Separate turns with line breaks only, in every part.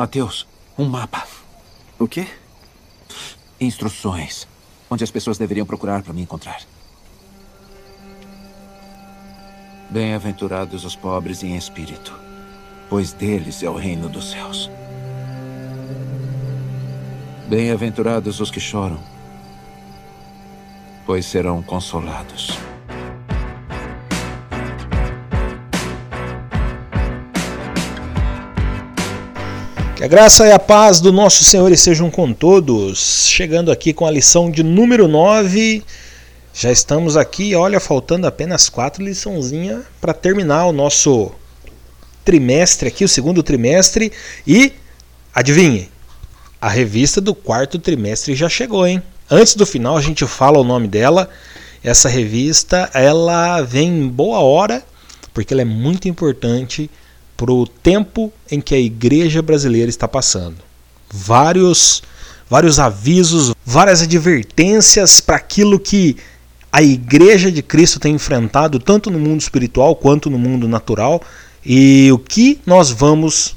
Mateus, um mapa.
O quê?
Instruções. Onde as pessoas deveriam procurar para me encontrar. Bem-aventurados os pobres em espírito, pois deles é o reino dos céus. Bem-aventurados os que choram, pois serão consolados.
Que a graça e a paz do nosso Senhor estejam com todos. Chegando aqui com a lição de número 9 já estamos aqui, olha, faltando apenas quatro liçãozinhas para terminar o nosso trimestre aqui, o segundo trimestre. E adivinhe, a revista do quarto trimestre já chegou, hein? Antes do final a gente fala o nome dela. Essa revista ela vem em boa hora porque ela é muito importante para o tempo em que a igreja brasileira está passando. Vários vários avisos, várias advertências para aquilo que a igreja de Cristo tem enfrentado tanto no mundo espiritual quanto no mundo natural e o que nós vamos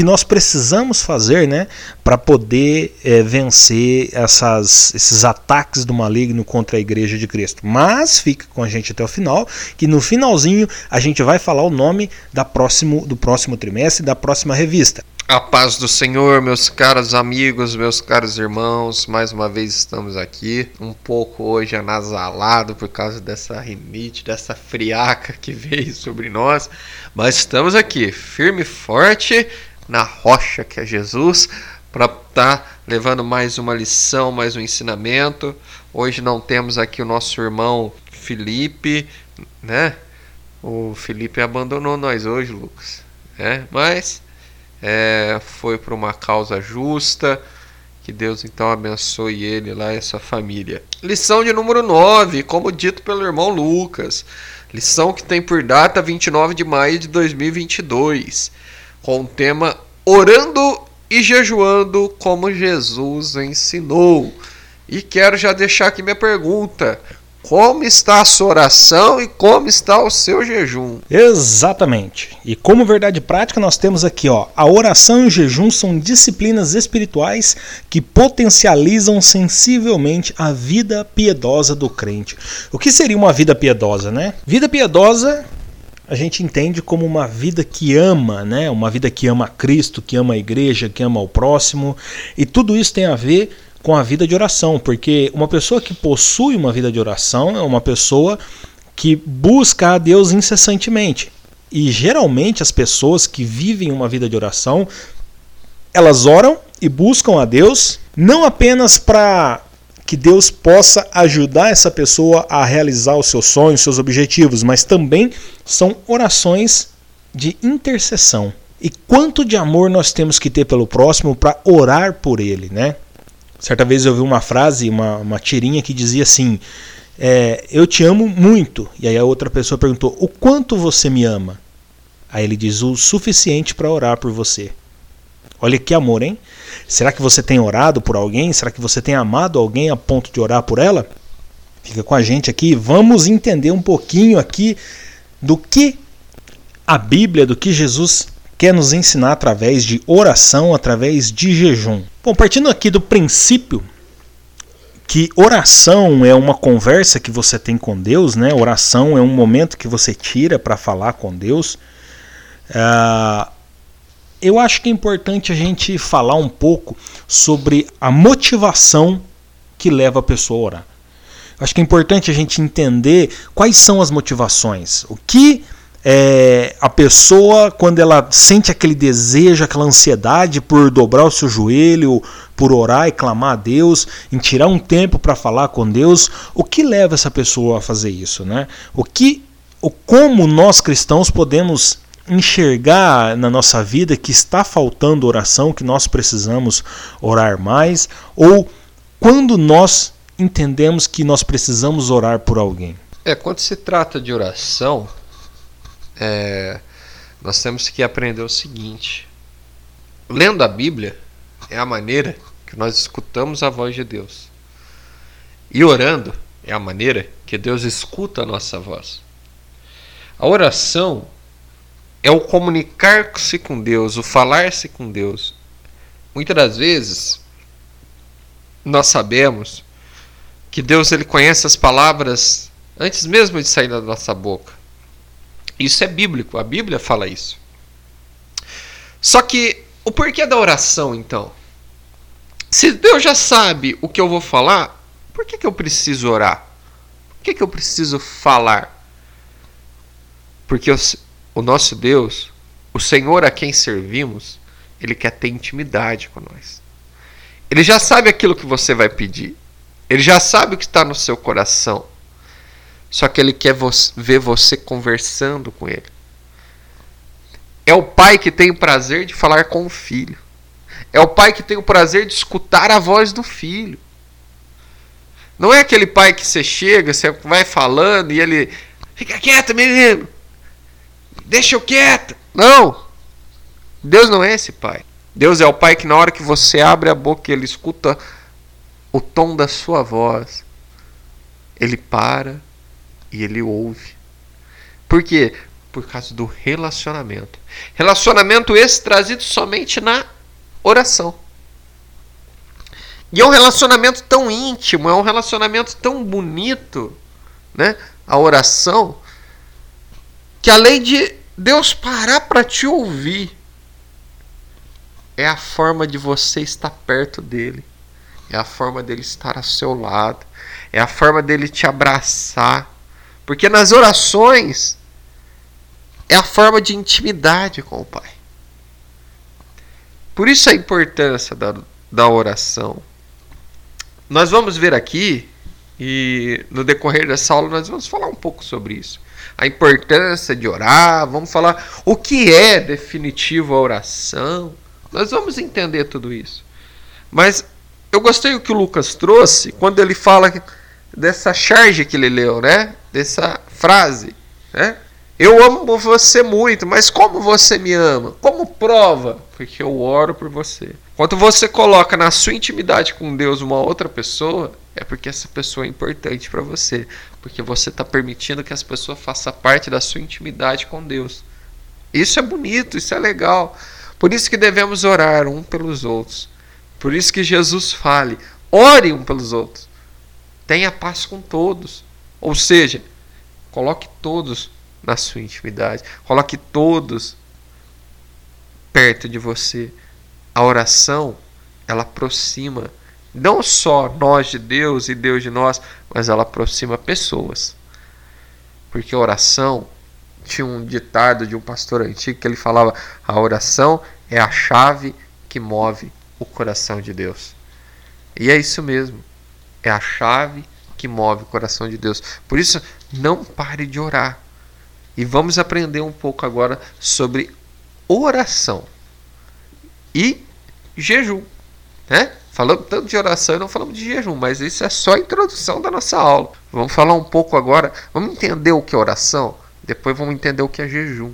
que nós precisamos fazer né, para poder é, vencer essas, esses ataques do maligno contra a igreja de Cristo. Mas fica com a gente até o final, que no finalzinho a gente vai falar o nome da próximo, do próximo trimestre da próxima revista.
A paz do Senhor, meus caros amigos, meus caros irmãos, mais uma vez estamos aqui, um pouco hoje anasalado por causa dessa rinite, dessa friaca que veio sobre nós, mas estamos aqui, firme e forte na rocha que é Jesus, para estar tá levando mais uma lição, mais um ensinamento. Hoje não temos aqui o nosso irmão Felipe, né? O Felipe abandonou nós hoje, Lucas, né? Mas é, foi por uma causa justa. Que Deus então abençoe ele lá e a sua família. Lição de número 9, como dito pelo irmão Lucas. Lição que tem por data 29 de maio de 2022, com o tema Orando e jejuando como Jesus ensinou. E quero já deixar aqui minha pergunta: como está a sua oração e como está o seu jejum.
Exatamente. E como verdade prática, nós temos aqui, ó, a oração e o jejum são disciplinas espirituais que potencializam sensivelmente a vida piedosa do crente. O que seria uma vida piedosa, né? Vida piedosa a gente entende como uma vida que ama, né? Uma vida que ama Cristo, que ama a igreja, que ama o próximo, e tudo isso tem a ver com a vida de oração, porque uma pessoa que possui uma vida de oração é uma pessoa que busca a Deus incessantemente. E geralmente as pessoas que vivem uma vida de oração, elas oram e buscam a Deus não apenas para que Deus possa ajudar essa pessoa a realizar os seus sonhos, seus objetivos, mas também são orações de intercessão. E quanto de amor nós temos que ter pelo próximo para orar por ele, né? Certa vez eu ouvi uma frase, uma, uma tirinha que dizia assim: é, Eu te amo muito. E aí a outra pessoa perguntou: O quanto você me ama? Aí ele diz: O suficiente para orar por você. Olha que amor, hein? Será que você tem orado por alguém? Será que você tem amado alguém a ponto de orar por ela? Fica com a gente aqui. Vamos entender um pouquinho aqui do que a Bíblia, do que Jesus quer nos ensinar através de oração, através de jejum. Bom, partindo aqui do princípio que oração é uma conversa que você tem com Deus, né? Oração é um momento que você tira para falar com Deus. Uh, eu acho que é importante a gente falar um pouco sobre a motivação que leva a pessoa a orar. Eu acho que é importante a gente entender quais são as motivações. O que é, a pessoa, quando ela sente aquele desejo, aquela ansiedade por dobrar o seu joelho, por orar e clamar a Deus, em tirar um tempo para falar com Deus, o que leva essa pessoa a fazer isso, né? O que, o como nós cristãos podemos enxergar na nossa vida que está faltando oração, que nós precisamos orar mais, ou quando nós entendemos que nós precisamos orar por alguém.
É, quando se trata de oração, é, nós temos que aprender o seguinte: lendo a Bíblia é a maneira que nós escutamos a voz de Deus, e orando é a maneira que Deus escuta a nossa voz. A oração é o comunicar-se com Deus, o falar-se com Deus, muitas das vezes nós sabemos que Deus ele conhece as palavras antes mesmo de sair da nossa boca. Isso é bíblico, a Bíblia fala isso. Só que o porquê da oração, então? Se Deus já sabe o que eu vou falar, por que, que eu preciso orar? Por que, que eu preciso falar? Porque o, o nosso Deus, o Senhor a quem servimos, ele quer ter intimidade com nós. Ele já sabe aquilo que você vai pedir. Ele já sabe o que está no seu coração. Só que ele quer ver você conversando com ele. É o pai que tem o prazer de falar com o filho. É o pai que tem o prazer de escutar a voz do filho. Não é aquele pai que você chega, você vai falando e ele. Fica quieto, menino! Deixa eu quieto! Não! Deus não é esse pai. Deus é o pai que na hora que você abre a boca, ele escuta o tom da sua voz. Ele para e ele ouve. Por quê? Por causa do relacionamento. Relacionamento esse trazido somente na oração. E é um relacionamento tão íntimo, é um relacionamento tão bonito, né? A oração, que além de Deus parar para te ouvir, é a forma de você estar perto dele, é a forma dele estar ao seu lado, é a forma dele te abraçar, porque nas orações é a forma de intimidade com o Pai. Por isso a importância da, da oração. Nós vamos ver aqui, e no decorrer dessa aula nós vamos falar um pouco sobre isso. A importância de orar, vamos falar o que é definitivo a oração. Nós vamos entender tudo isso. Mas eu gostei do que o Lucas trouxe quando ele fala dessa charge que ele leu, né? Dessa frase, né? Eu amo você muito, mas como você me ama? Como prova? Porque eu oro por você. Quando você coloca na sua intimidade com Deus uma outra pessoa, é porque essa pessoa é importante para você. Porque você está permitindo que essa pessoa faça parte da sua intimidade com Deus. Isso é bonito, isso é legal. Por isso que devemos orar um pelos outros. Por isso que Jesus fale: ore um pelos outros. Tenha paz com todos. Ou seja, coloque todos na sua intimidade. Coloque todos perto de você. A oração, ela aproxima não só nós de Deus e Deus de nós, mas ela aproxima pessoas. Porque a oração, tinha um ditado de um pastor antigo que ele falava: a oração é a chave que move o coração de Deus. E é isso mesmo. É a chave que move o coração de Deus. Por isso, não pare de orar. E vamos aprender um pouco agora sobre oração e jejum. Né? Falamos tanto de oração e não falamos de jejum, mas isso é só a introdução da nossa aula. Vamos falar um pouco agora, vamos entender o que é oração, depois vamos entender o que é jejum.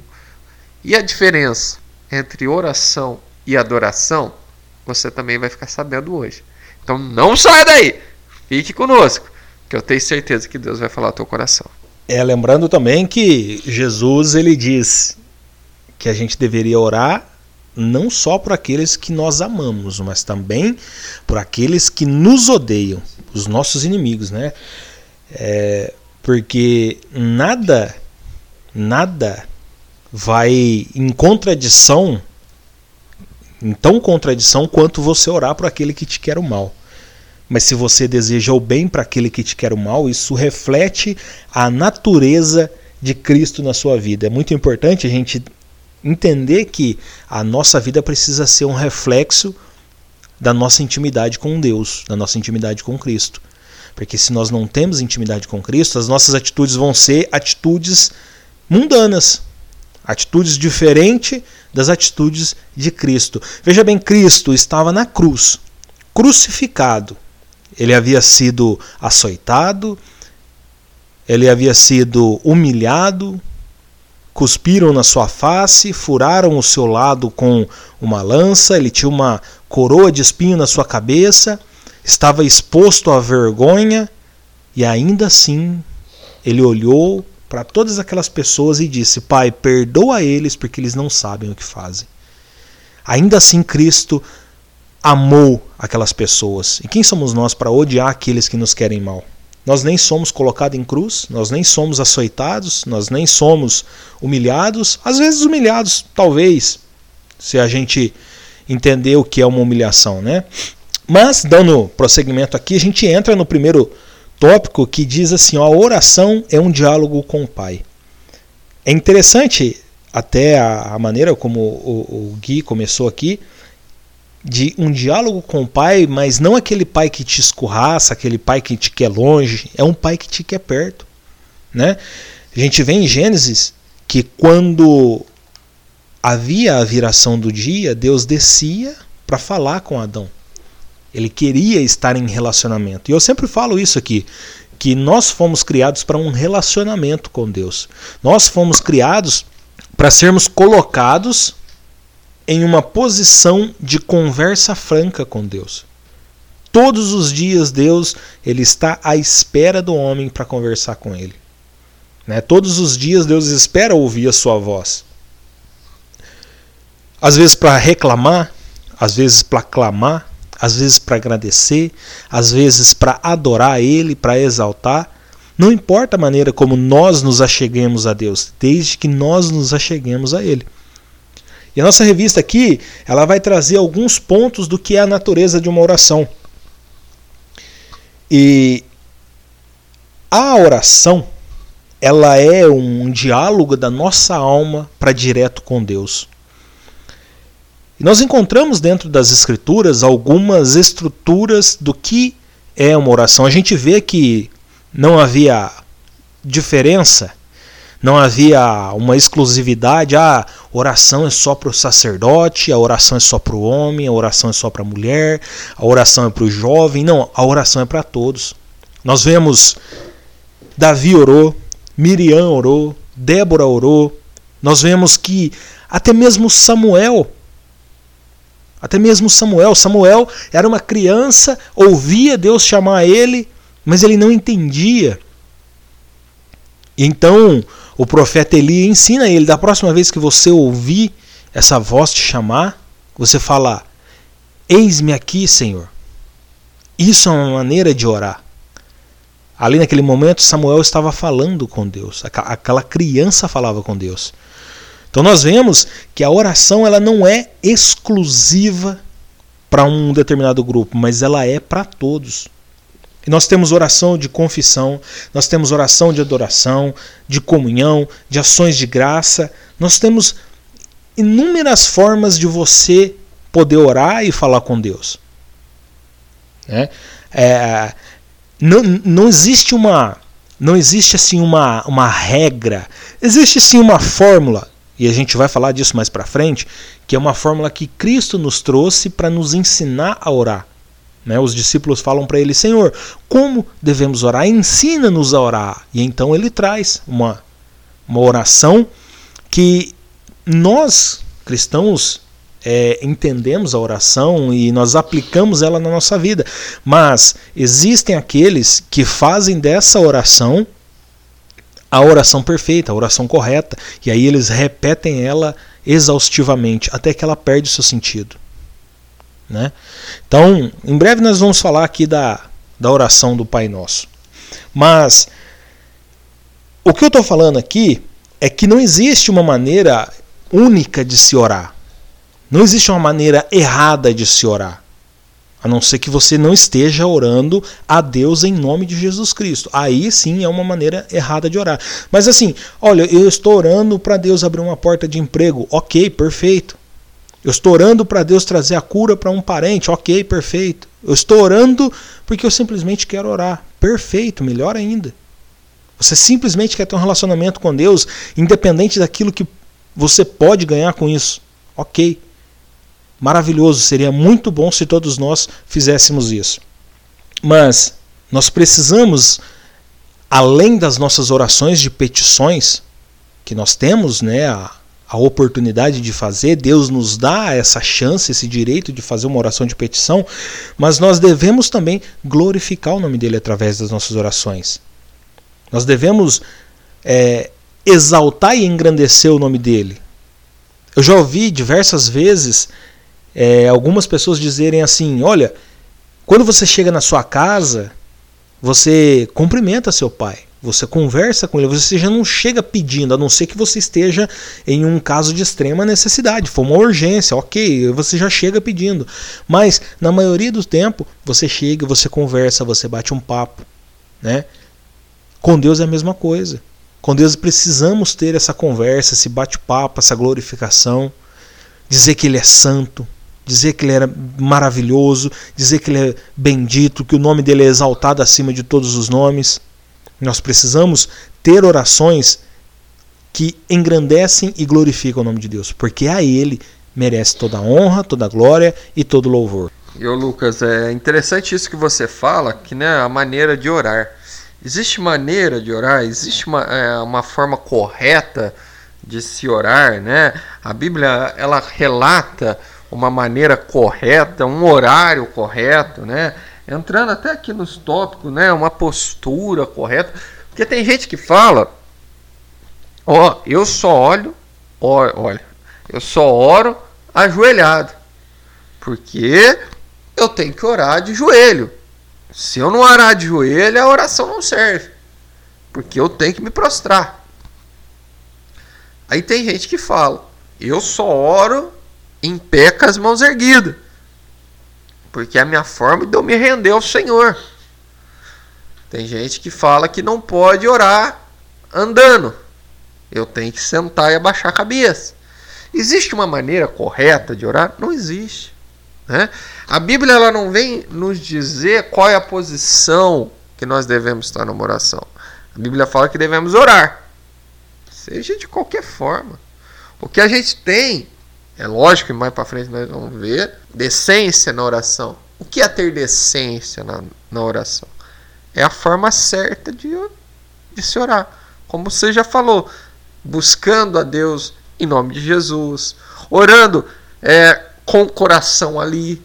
E a diferença entre oração e adoração, você também vai ficar sabendo hoje. Então não saia daí, fique conosco, que eu tenho certeza que Deus vai falar ao teu coração.
É, lembrando também que Jesus ele diz que a gente deveria orar não só por aqueles que nós amamos, mas também por aqueles que nos odeiam, os nossos inimigos, né? É, porque nada, nada vai em contradição, em tão contradição quanto você orar por aquele que te quer o mal. Mas se você deseja o bem para aquele que te quer o mal, isso reflete a natureza de Cristo na sua vida. É muito importante a gente entender que a nossa vida precisa ser um reflexo da nossa intimidade com Deus, da nossa intimidade com Cristo. Porque se nós não temos intimidade com Cristo, as nossas atitudes vão ser atitudes mundanas, atitudes diferentes das atitudes de Cristo. Veja bem, Cristo estava na cruz, crucificado. Ele havia sido açoitado, ele havia sido humilhado, cuspiram na sua face, furaram o seu lado com uma lança, ele tinha uma coroa de espinho na sua cabeça, estava exposto à vergonha, e ainda assim ele olhou para todas aquelas pessoas e disse: Pai, perdoa eles porque eles não sabem o que fazem. Ainda assim, Cristo amou aquelas pessoas. E quem somos nós para odiar aqueles que nos querem mal? Nós nem somos colocados em cruz, nós nem somos açoitados, nós nem somos humilhados. Às vezes humilhados, talvez, se a gente entender o que é uma humilhação, né? Mas, dando prosseguimento aqui, a gente entra no primeiro tópico que diz assim: ó, a oração é um diálogo com o Pai. É interessante até a, maneira como o, o Gui começou aqui, de um diálogo com o pai, mas não aquele pai que te escorraça, aquele pai que te quer longe, é um pai que te quer perto, né? A gente vê em Gênesis que quando havia a viração do dia, Deus descia para falar com Adão. Ele queria estar em relacionamento. E eu sempre falo isso aqui, que nós fomos criados para um relacionamento com Deus. Nós fomos criados para sermos colocados em uma posição de conversa franca com Deus. Todos os dias Deus ele está à espera do homem para conversar com ele. Né? Todos os dias Deus espera ouvir a sua voz. Às vezes para reclamar, às vezes para clamar, às vezes para agradecer, às vezes para adorar Ele, para exaltar. Não importa a maneira como nós nos acheguemos a Deus, desde que nós nos acheguemos a Ele. E a nossa revista aqui, ela vai trazer alguns pontos do que é a natureza de uma oração. E a oração, ela é um diálogo da nossa alma para direto com Deus. E nós encontramos dentro das escrituras algumas estruturas do que é uma oração. A gente vê que não havia diferença não havia uma exclusividade, ah, oração é só para o sacerdote, a oração é só para o homem, a oração é só para a mulher, a oração é para o jovem. Não, a oração é para todos. Nós vemos Davi orou, Miriam orou, Débora orou. Nós vemos que até mesmo Samuel, até mesmo Samuel, Samuel era uma criança, ouvia Deus chamar ele, mas ele não entendia. Então, o profeta Eli ensina ele, da próxima vez que você ouvir essa voz te chamar, você fala: Eis-me aqui, Senhor. Isso é uma maneira de orar. Ali naquele momento, Samuel estava falando com Deus. Aquela criança falava com Deus. Então nós vemos que a oração ela não é exclusiva para um determinado grupo, mas ela é para todos. E nós temos oração de confissão, nós temos oração de adoração, de comunhão, de ações de graça. Nós temos inúmeras formas de você poder orar e falar com Deus. Né? É, não, não existe uma não existe assim uma, uma regra, existe sim uma fórmula e a gente vai falar disso mais para frente, que é uma fórmula que Cristo nos trouxe para nos ensinar a orar. Né? Os discípulos falam para ele: Senhor, como devemos orar? Ensina-nos a orar. E então ele traz uma, uma oração que nós, cristãos, é, entendemos a oração e nós aplicamos ela na nossa vida. Mas existem aqueles que fazem dessa oração a oração perfeita, a oração correta. E aí eles repetem ela exaustivamente até que ela perde o seu sentido. Né? Então, em breve nós vamos falar aqui da, da oração do Pai Nosso. Mas o que eu estou falando aqui é que não existe uma maneira única de se orar. Não existe uma maneira errada de se orar. A não ser que você não esteja orando a Deus em nome de Jesus Cristo. Aí sim é uma maneira errada de orar. Mas assim, olha, eu estou orando para Deus abrir uma porta de emprego. Ok, perfeito. Eu estou orando para Deus trazer a cura para um parente. Ok, perfeito. Eu estou orando porque eu simplesmente quero orar. Perfeito, melhor ainda. Você simplesmente quer ter um relacionamento com Deus, independente daquilo que você pode ganhar com isso. Ok. Maravilhoso, seria muito bom se todos nós fizéssemos isso. Mas nós precisamos, além das nossas orações de petições, que nós temos, né, a, a oportunidade de fazer, Deus nos dá essa chance, esse direito de fazer uma oração de petição, mas nós devemos também glorificar o nome dele através das nossas orações. Nós devemos é, exaltar e engrandecer o nome dele. Eu já ouvi diversas vezes é, algumas pessoas dizerem assim: olha, quando você chega na sua casa, você cumprimenta seu pai, você conversa com ele, você já não chega pedindo, a não ser que você esteja em um caso de extrema necessidade, for uma urgência, ok, você já chega pedindo. Mas na maioria do tempo, você chega, você conversa, você bate um papo, né? Com Deus é a mesma coisa. Com Deus precisamos ter essa conversa, esse bate-papo, essa glorificação, dizer que Ele é santo, dizer que Ele é maravilhoso, dizer que Ele é bendito, que o nome dele é exaltado acima de todos os nomes. Nós precisamos ter orações que engrandecem e glorificam o nome de Deus, porque a Ele merece toda a honra, toda a glória e todo o louvor.
E Lucas, é interessante isso que você fala, que né, a maneira de orar. Existe maneira de orar? Existe uma, é, uma forma correta de se orar, né? A Bíblia ela relata uma maneira correta, um horário correto, né? Entrando até aqui nos tópicos, né? Uma postura correta, porque tem gente que fala, ó, eu só olho, ó, olha, eu só oro ajoelhado, porque eu tenho que orar de joelho. Se eu não orar de joelho, a oração não serve. Porque eu tenho que me prostrar. Aí tem gente que fala: eu só oro em pé com as mãos erguidas. Porque a minha forma de eu me render ao Senhor. Tem gente que fala que não pode orar andando. Eu tenho que sentar e abaixar a cabeça. Existe uma maneira correta de orar? Não existe. Né? A Bíblia ela não vem nos dizer qual é a posição que nós devemos estar numa oração. A Bíblia fala que devemos orar, seja de qualquer forma. O que a gente tem, é lógico que mais para frente nós vamos ver, decência na oração. O que é ter decência na, na oração? É a forma certa de, de se orar. Como você já falou, buscando a Deus em nome de Jesus, orando é, com o coração ali.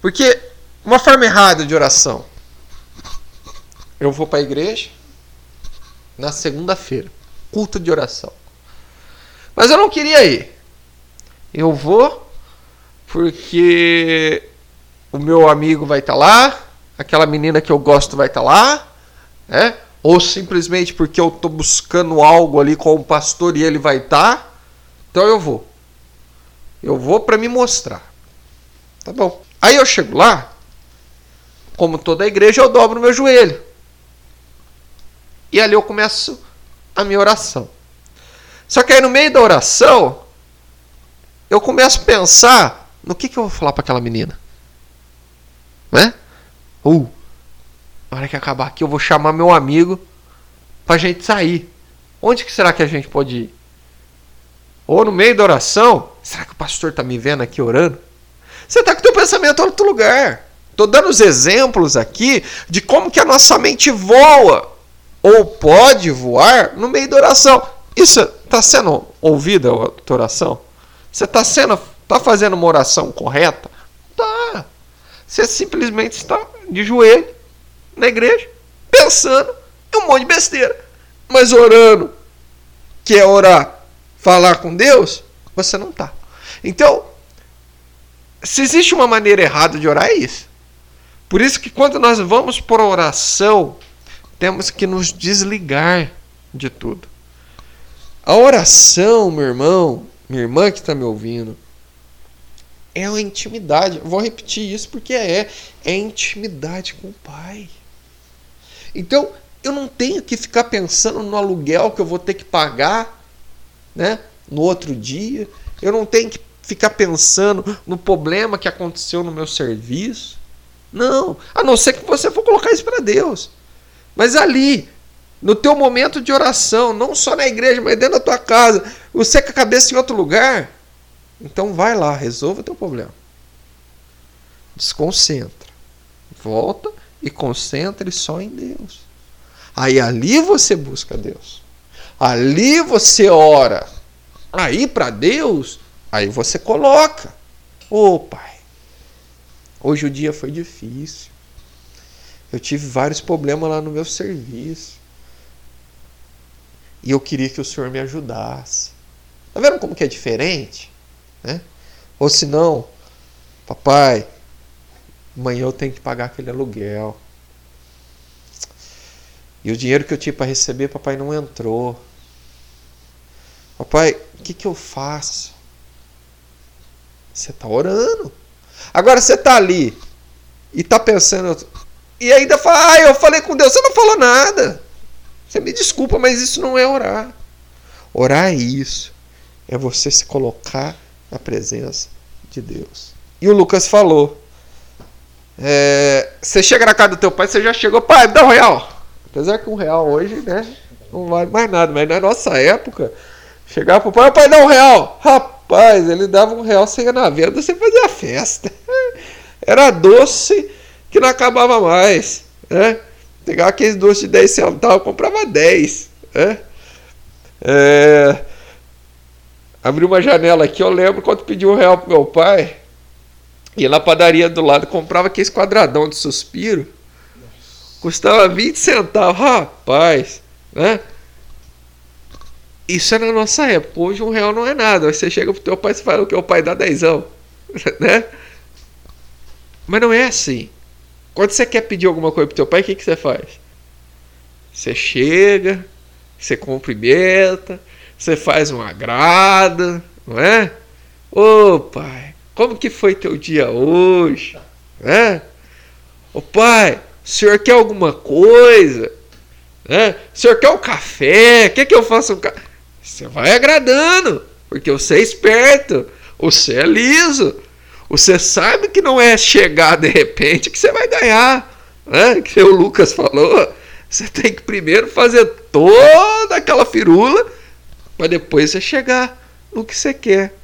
Porque uma forma errada de oração. Eu vou para a igreja na segunda-feira, culto de oração. Mas eu não queria ir. Eu vou porque o meu amigo vai estar tá lá, aquela menina que eu gosto vai estar tá lá, né? Ou simplesmente porque eu estou buscando algo ali com o pastor e ele vai estar. Tá, então eu vou. Eu vou para me mostrar. Tá bom. Aí eu chego lá, como toda igreja, eu dobro meu joelho. E ali eu começo a minha oração. Só que aí no meio da oração, eu começo a pensar no que, que eu vou falar para aquela menina. Né? Uh, na hora que acabar aqui, eu vou chamar meu amigo pra gente sair. Onde que será que a gente pode ir? Ou no meio da oração, será que o pastor está me vendo aqui orando? Você está com o teu pensamento em outro lugar. Estou dando os exemplos aqui de como que a nossa mente voa ou pode voar no meio da oração. Isso está sendo ouvida a oração? Você está sendo, tá fazendo uma oração correta? Tá. Você simplesmente está de joelho na igreja, pensando em um monte de besteira, mas orando, que é orar falar com Deus, você não está. Então, se existe uma maneira errada de orar, é isso. Por isso que quando nós vamos por oração, temos que nos desligar de tudo. A oração, meu irmão, minha irmã que está me ouvindo, é uma intimidade. vou repetir isso porque é. É intimidade com o Pai. Então, eu não tenho que ficar pensando no aluguel que eu vou ter que pagar né? no outro dia. Eu não tenho que ficar pensando no problema que aconteceu no meu serviço. Não, a não ser que você for colocar isso para Deus. Mas ali, no teu momento de oração, não só na igreja, mas dentro da tua casa, você com a cabeça em outro lugar, então vai lá, resolva o teu problema. Desconcentra. Volta e concentre só em Deus. Aí ali você busca Deus. Ali você ora. Aí para Deus, aí você coloca. Ô oh, Pai, hoje o dia foi difícil. Eu tive vários problemas lá no meu serviço. E eu queria que o Senhor me ajudasse. Tá vendo como que é diferente? Né? Ou se não, Papai, amanhã eu tenho que pagar aquele aluguel. E o dinheiro que eu tinha para receber, papai não entrou. Papai, o que, que eu faço? Você está orando. Agora você está ali e está pensando. E ainda fala, ah, eu falei com Deus, você não falou nada. Você me desculpa, mas isso não é orar. Orar é isso. É você se colocar na presença de Deus. E o Lucas falou. É, você chega na casa do teu pai, você já chegou, pai, me dá um real. Apesar que um real hoje, né, não vale mais nada. Mas na nossa época, chegava pro pai, pai, dá um real. Rapaz, ele dava um real, você ia na venda, você fazia festa. Era doce que não acabava mais. Né? Pegava aqueles doces de 10 centavos, comprava 10. Né? É... Abri uma janela aqui, eu lembro quando pedi um real pro meu pai. Ia na padaria do lado, comprava aquele quadradão de suspiro. Custava 20 centavos. Rapaz, né? Isso é na nossa época. Hoje um real não é nada. Você chega pro teu pai e fala o que o pai dá dezão. né? Mas não é assim. Quando você quer pedir alguma coisa pro teu pai, o que, que você faz? Você chega, você cumprimenta, você faz um agrado, não é? Ô pai, como que foi teu dia hoje? É? Ô pai, o senhor quer alguma coisa? É? O senhor quer um café? Quer que eu faça um café? Você vai agradando, porque você é esperto, você é liso. Você sabe que não é chegar de repente que você vai ganhar. Né? Que o Lucas falou. Você tem que primeiro fazer toda aquela firula para depois você chegar no que você quer.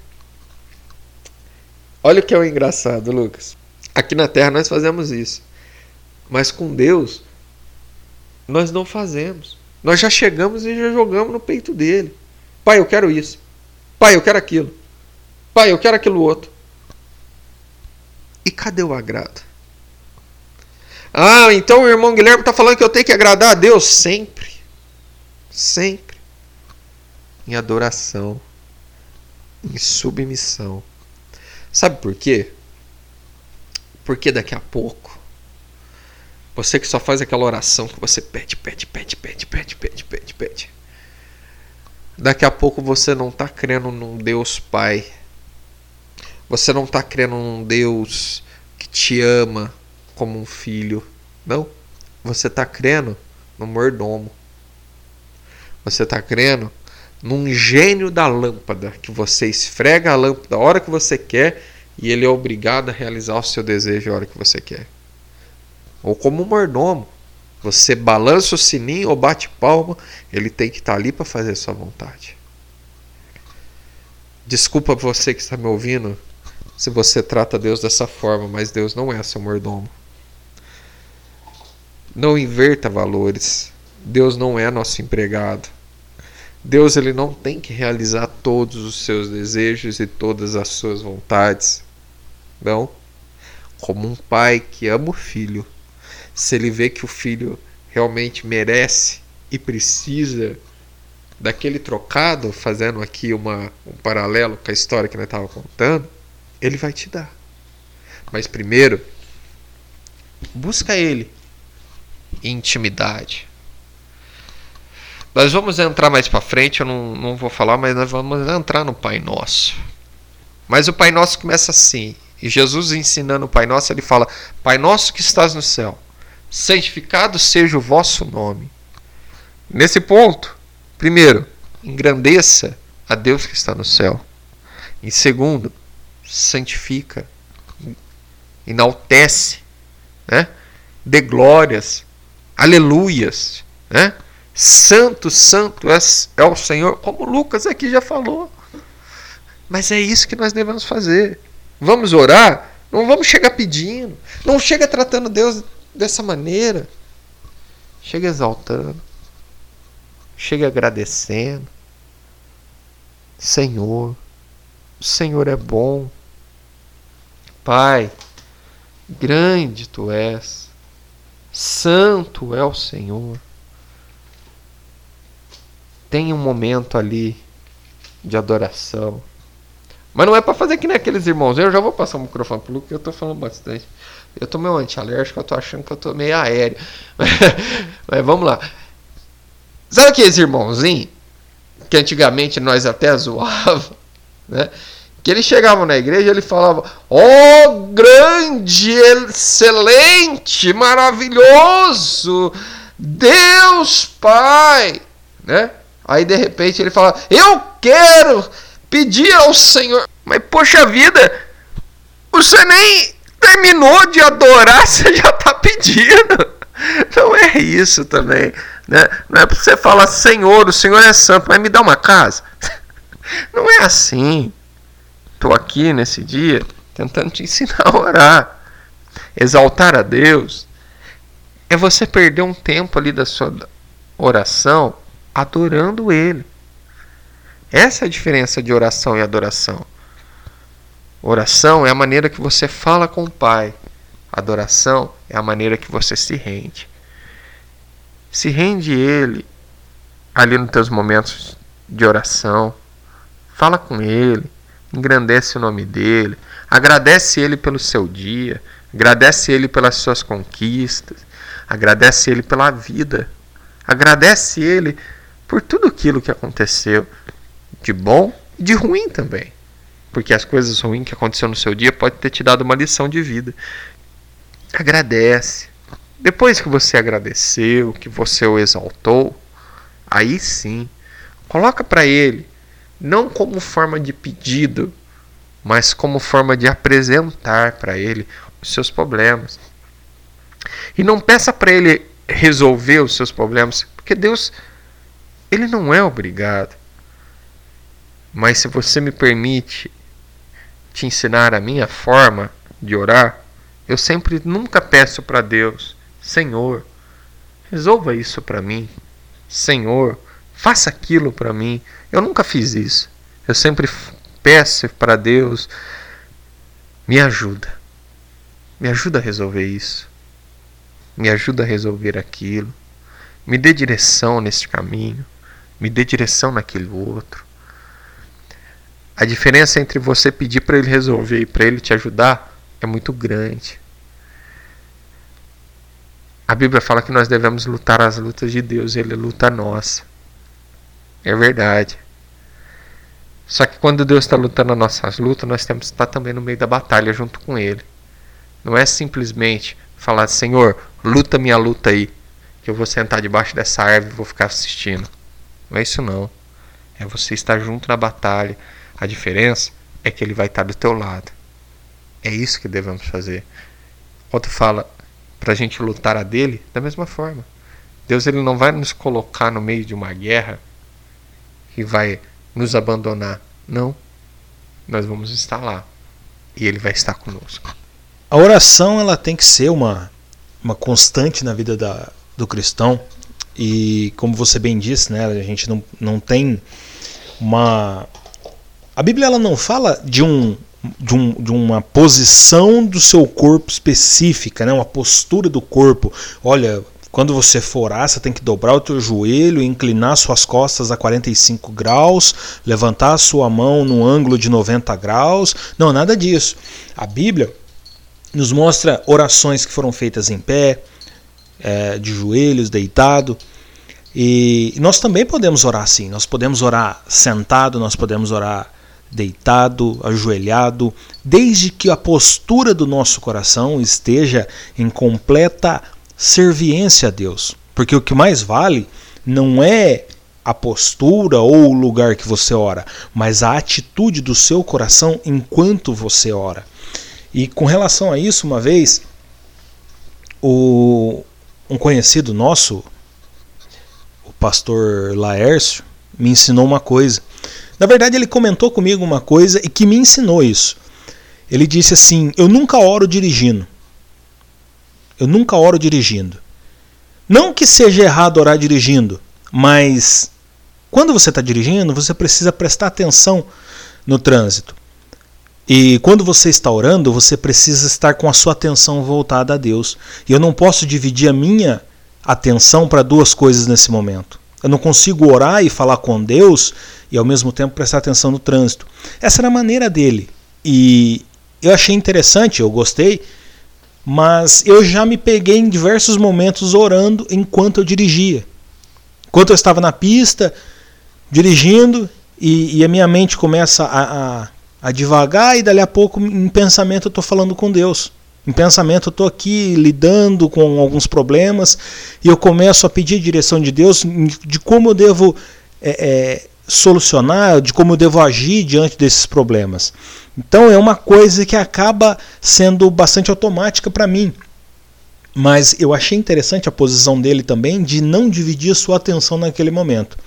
Olha o que é o engraçado, Lucas. Aqui na Terra nós fazemos isso. Mas com Deus, nós não fazemos. Nós já chegamos e já jogamos no peito dele. Pai, eu quero isso. Pai, eu quero aquilo. Pai, eu quero aquilo outro. E cadê o agrado? Ah, então o irmão Guilherme está falando que eu tenho que agradar a Deus sempre. Sempre. Em adoração. Em submissão. Sabe por quê? Porque daqui a pouco, você que só faz aquela oração que você pede, pede, pede, pede, pede, pede, pede, pede. Daqui a pouco você não está crendo num Deus Pai você não está crendo num Deus que te ama como um filho. Não. Você está crendo no mordomo. Você está crendo num gênio da lâmpada que você esfrega a lâmpada a hora que você quer e ele é obrigado a realizar o seu desejo a hora que você quer. Ou como um mordomo. Você balança o sininho ou bate palma, ele tem que estar tá ali para fazer a sua vontade. Desculpa você que está me ouvindo se você trata Deus dessa forma, mas Deus não é seu mordomo. Não inverta valores. Deus não é nosso empregado. Deus ele não tem que realizar todos os seus desejos e todas as suas vontades. Não. Como um pai que ama o filho, se ele vê que o filho realmente merece e precisa daquele trocado, fazendo aqui uma, um paralelo com a história que nós estávamos contando, ele vai te dar. Mas primeiro, busca ele intimidade. Nós vamos entrar mais para frente, eu não, não vou falar, mas nós vamos entrar no Pai Nosso. Mas o Pai Nosso começa assim. E Jesus ensinando o Pai Nosso, ele fala: Pai Nosso que estás no céu, santificado seja o vosso nome. Nesse ponto, primeiro, engrandeça a Deus que está no céu. Em segundo, santifica, enaltece, né? dê glórias, aleluias, né? Santo, santo é, é o Senhor, como Lucas aqui já falou. Mas é isso que nós devemos fazer. Vamos orar? Não vamos chegar pedindo. Não chega tratando Deus dessa maneira. Chega exaltando. Chega agradecendo. Senhor, o Senhor é bom. Pai, grande tu és, santo é o Senhor. Tem um momento ali de adoração, Mas não é para fazer que nem aqueles irmãos. Eu já vou passar o microfone pro Lucas, eu tô falando bastante. Eu tomei um antialérgico, eu tô achando que eu tô meio aéreo. Mas vamos lá. Sabe aqueles irmãozinhos que antigamente nós até zoava, né? Que eles chegavam na igreja ele falava: "Ó oh, grande, excelente, maravilhoso Deus Pai", né? Aí de repente ele fala: "Eu quero pedir ao Senhor". Mas poxa vida, você nem terminou de adorar, você já está pedindo. Não é isso também. Né? Não é para você falar, Senhor, o Senhor é santo, mas me dá uma casa. Não é assim. Estou aqui nesse dia tentando te ensinar a orar. Exaltar a Deus é você perder um tempo ali da sua oração adorando Ele. Essa é a diferença de oração e adoração. Oração é a maneira que você fala com o Pai. Adoração é a maneira que você se rende. Se rende Ele ali nos teus momentos de oração. Fala com Ele, engrandece o nome dEle, agradece Ele pelo seu dia, agradece Ele pelas suas conquistas, agradece Ele pela vida, agradece Ele por tudo aquilo que aconteceu, de bom e de ruim também. Porque as coisas ruins que aconteceram no seu dia pode ter te dado uma lição de vida. Agradece. Depois que você agradeceu, que você o exaltou, aí sim, coloca para ele, não como forma de pedido, mas como forma de apresentar para ele os seus problemas. E não peça para ele resolver os seus problemas, porque Deus ele não é obrigado. Mas se você me permite te ensinar a minha forma de orar, eu sempre nunca peço para Deus Senhor, resolva isso para mim. Senhor, faça aquilo para mim. Eu nunca fiz isso. Eu sempre peço para Deus, me ajuda. Me ajuda a resolver isso. Me ajuda a resolver aquilo. Me dê direção nesse caminho. Me dê direção naquele outro. A diferença entre você pedir para ele resolver e para ele te ajudar é muito grande. A Bíblia fala que nós devemos lutar as lutas de Deus, ele luta a nossa. É verdade. Só que quando Deus está lutando as nossas lutas, nós temos que estar também no meio da batalha junto com Ele. Não é simplesmente falar, Senhor, luta minha luta aí, que eu vou sentar debaixo dessa árvore e vou ficar assistindo. Não é isso não. É você estar junto na batalha. A diferença é que Ele vai estar do teu lado. É isso que devemos fazer. Quando fala, para a gente lutar a dele da mesma forma. Deus ele não vai nos colocar no meio de uma guerra e vai nos abandonar. Não. Nós vamos estar lá e ele vai estar conosco.
A oração ela tem que ser uma, uma constante na vida da, do cristão. E como você bem disse, né, a gente não, não tem uma. A Bíblia ela não fala de um de, um, de, uma posição do seu corpo específica, né? uma postura do corpo. Olha, quando você for orar, você tem que dobrar o teu joelho, inclinar suas costas a 45 graus, levantar a sua mão no ângulo de 90 graus. Não, nada disso. A Bíblia nos mostra orações que foram feitas em pé, é, de joelhos, deitado. E nós também podemos orar assim. Nós podemos orar sentado, nós podemos orar deitado, ajoelhado, desde que a postura do nosso coração esteja em completa serviência a Deus. Porque o que mais vale não é a postura ou o lugar que você ora, mas a atitude do seu coração enquanto você ora. E com relação a isso, uma vez, o, um conhecido nosso, o pastor Laércio, me ensinou uma coisa. Na verdade, ele comentou comigo uma coisa e que me ensinou isso. Ele disse assim: Eu nunca oro dirigindo. Eu nunca oro dirigindo. Não que seja errado orar dirigindo, mas quando você está dirigindo, você precisa prestar atenção no trânsito. E quando você está orando, você precisa estar com a sua atenção voltada a Deus. E eu não posso dividir a minha atenção para duas coisas nesse momento. Eu não consigo orar e falar com Deus e ao mesmo tempo prestar atenção no trânsito. Essa era a maneira dele. E eu achei interessante, eu gostei, mas eu já me peguei em diversos momentos orando enquanto eu dirigia. Enquanto eu estava na pista, dirigindo, e, e a minha mente começa a, a, a devagar, e dali a pouco, em pensamento, eu estou falando com Deus. Em pensamento, eu estou aqui lidando com alguns problemas e eu começo a pedir a direção de Deus de como eu devo é, é, solucionar, de como eu devo agir diante desses problemas. Então é uma coisa que acaba sendo bastante automática para mim. Mas eu achei interessante a posição dele também de não dividir sua atenção naquele momento.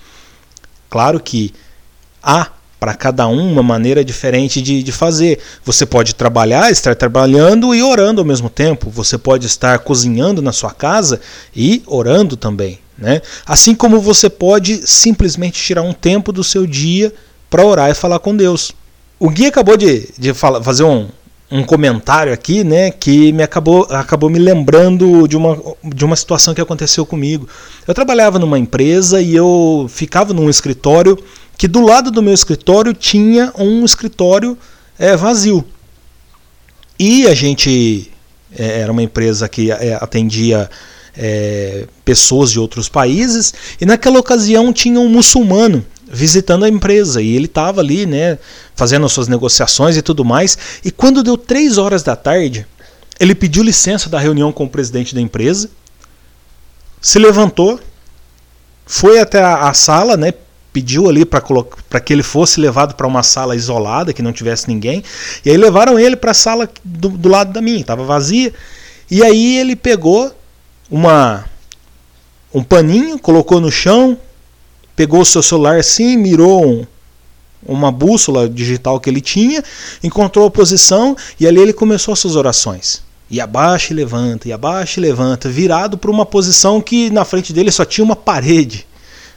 Claro que há para cada um uma maneira diferente de, de fazer. Você pode trabalhar, estar trabalhando e orando ao mesmo tempo. Você pode estar cozinhando na sua casa e orando também. Né? Assim como você pode simplesmente tirar um tempo do seu dia para orar e falar com Deus. O Gui acabou de, de fala, fazer um, um comentário aqui, né, que me acabou, acabou me lembrando de uma, de uma situação que aconteceu comigo. Eu trabalhava numa empresa e eu ficava num escritório que do lado do meu escritório tinha um escritório é, vazio. E a gente é, era uma empresa que é, atendia é, pessoas de outros países, e naquela ocasião tinha um muçulmano visitando a empresa e ele estava ali, né, fazendo as suas negociações e tudo mais. E quando deu três horas da tarde, ele pediu licença da reunião com o presidente da empresa, se levantou, foi até a, a sala, né, pediu ali para que ele fosse levado para uma sala isolada, que não tivesse ninguém. E aí levaram ele para a sala do, do, lado da minha, estava vazia. E aí ele pegou uma um paninho, colocou no chão, pegou o seu celular assim, mirou um, uma bússola digital que ele tinha, encontrou a posição e ali ele começou as suas orações. E abaixa e levanta, e abaixa e levanta, virado para uma posição que na frente dele só tinha uma parede.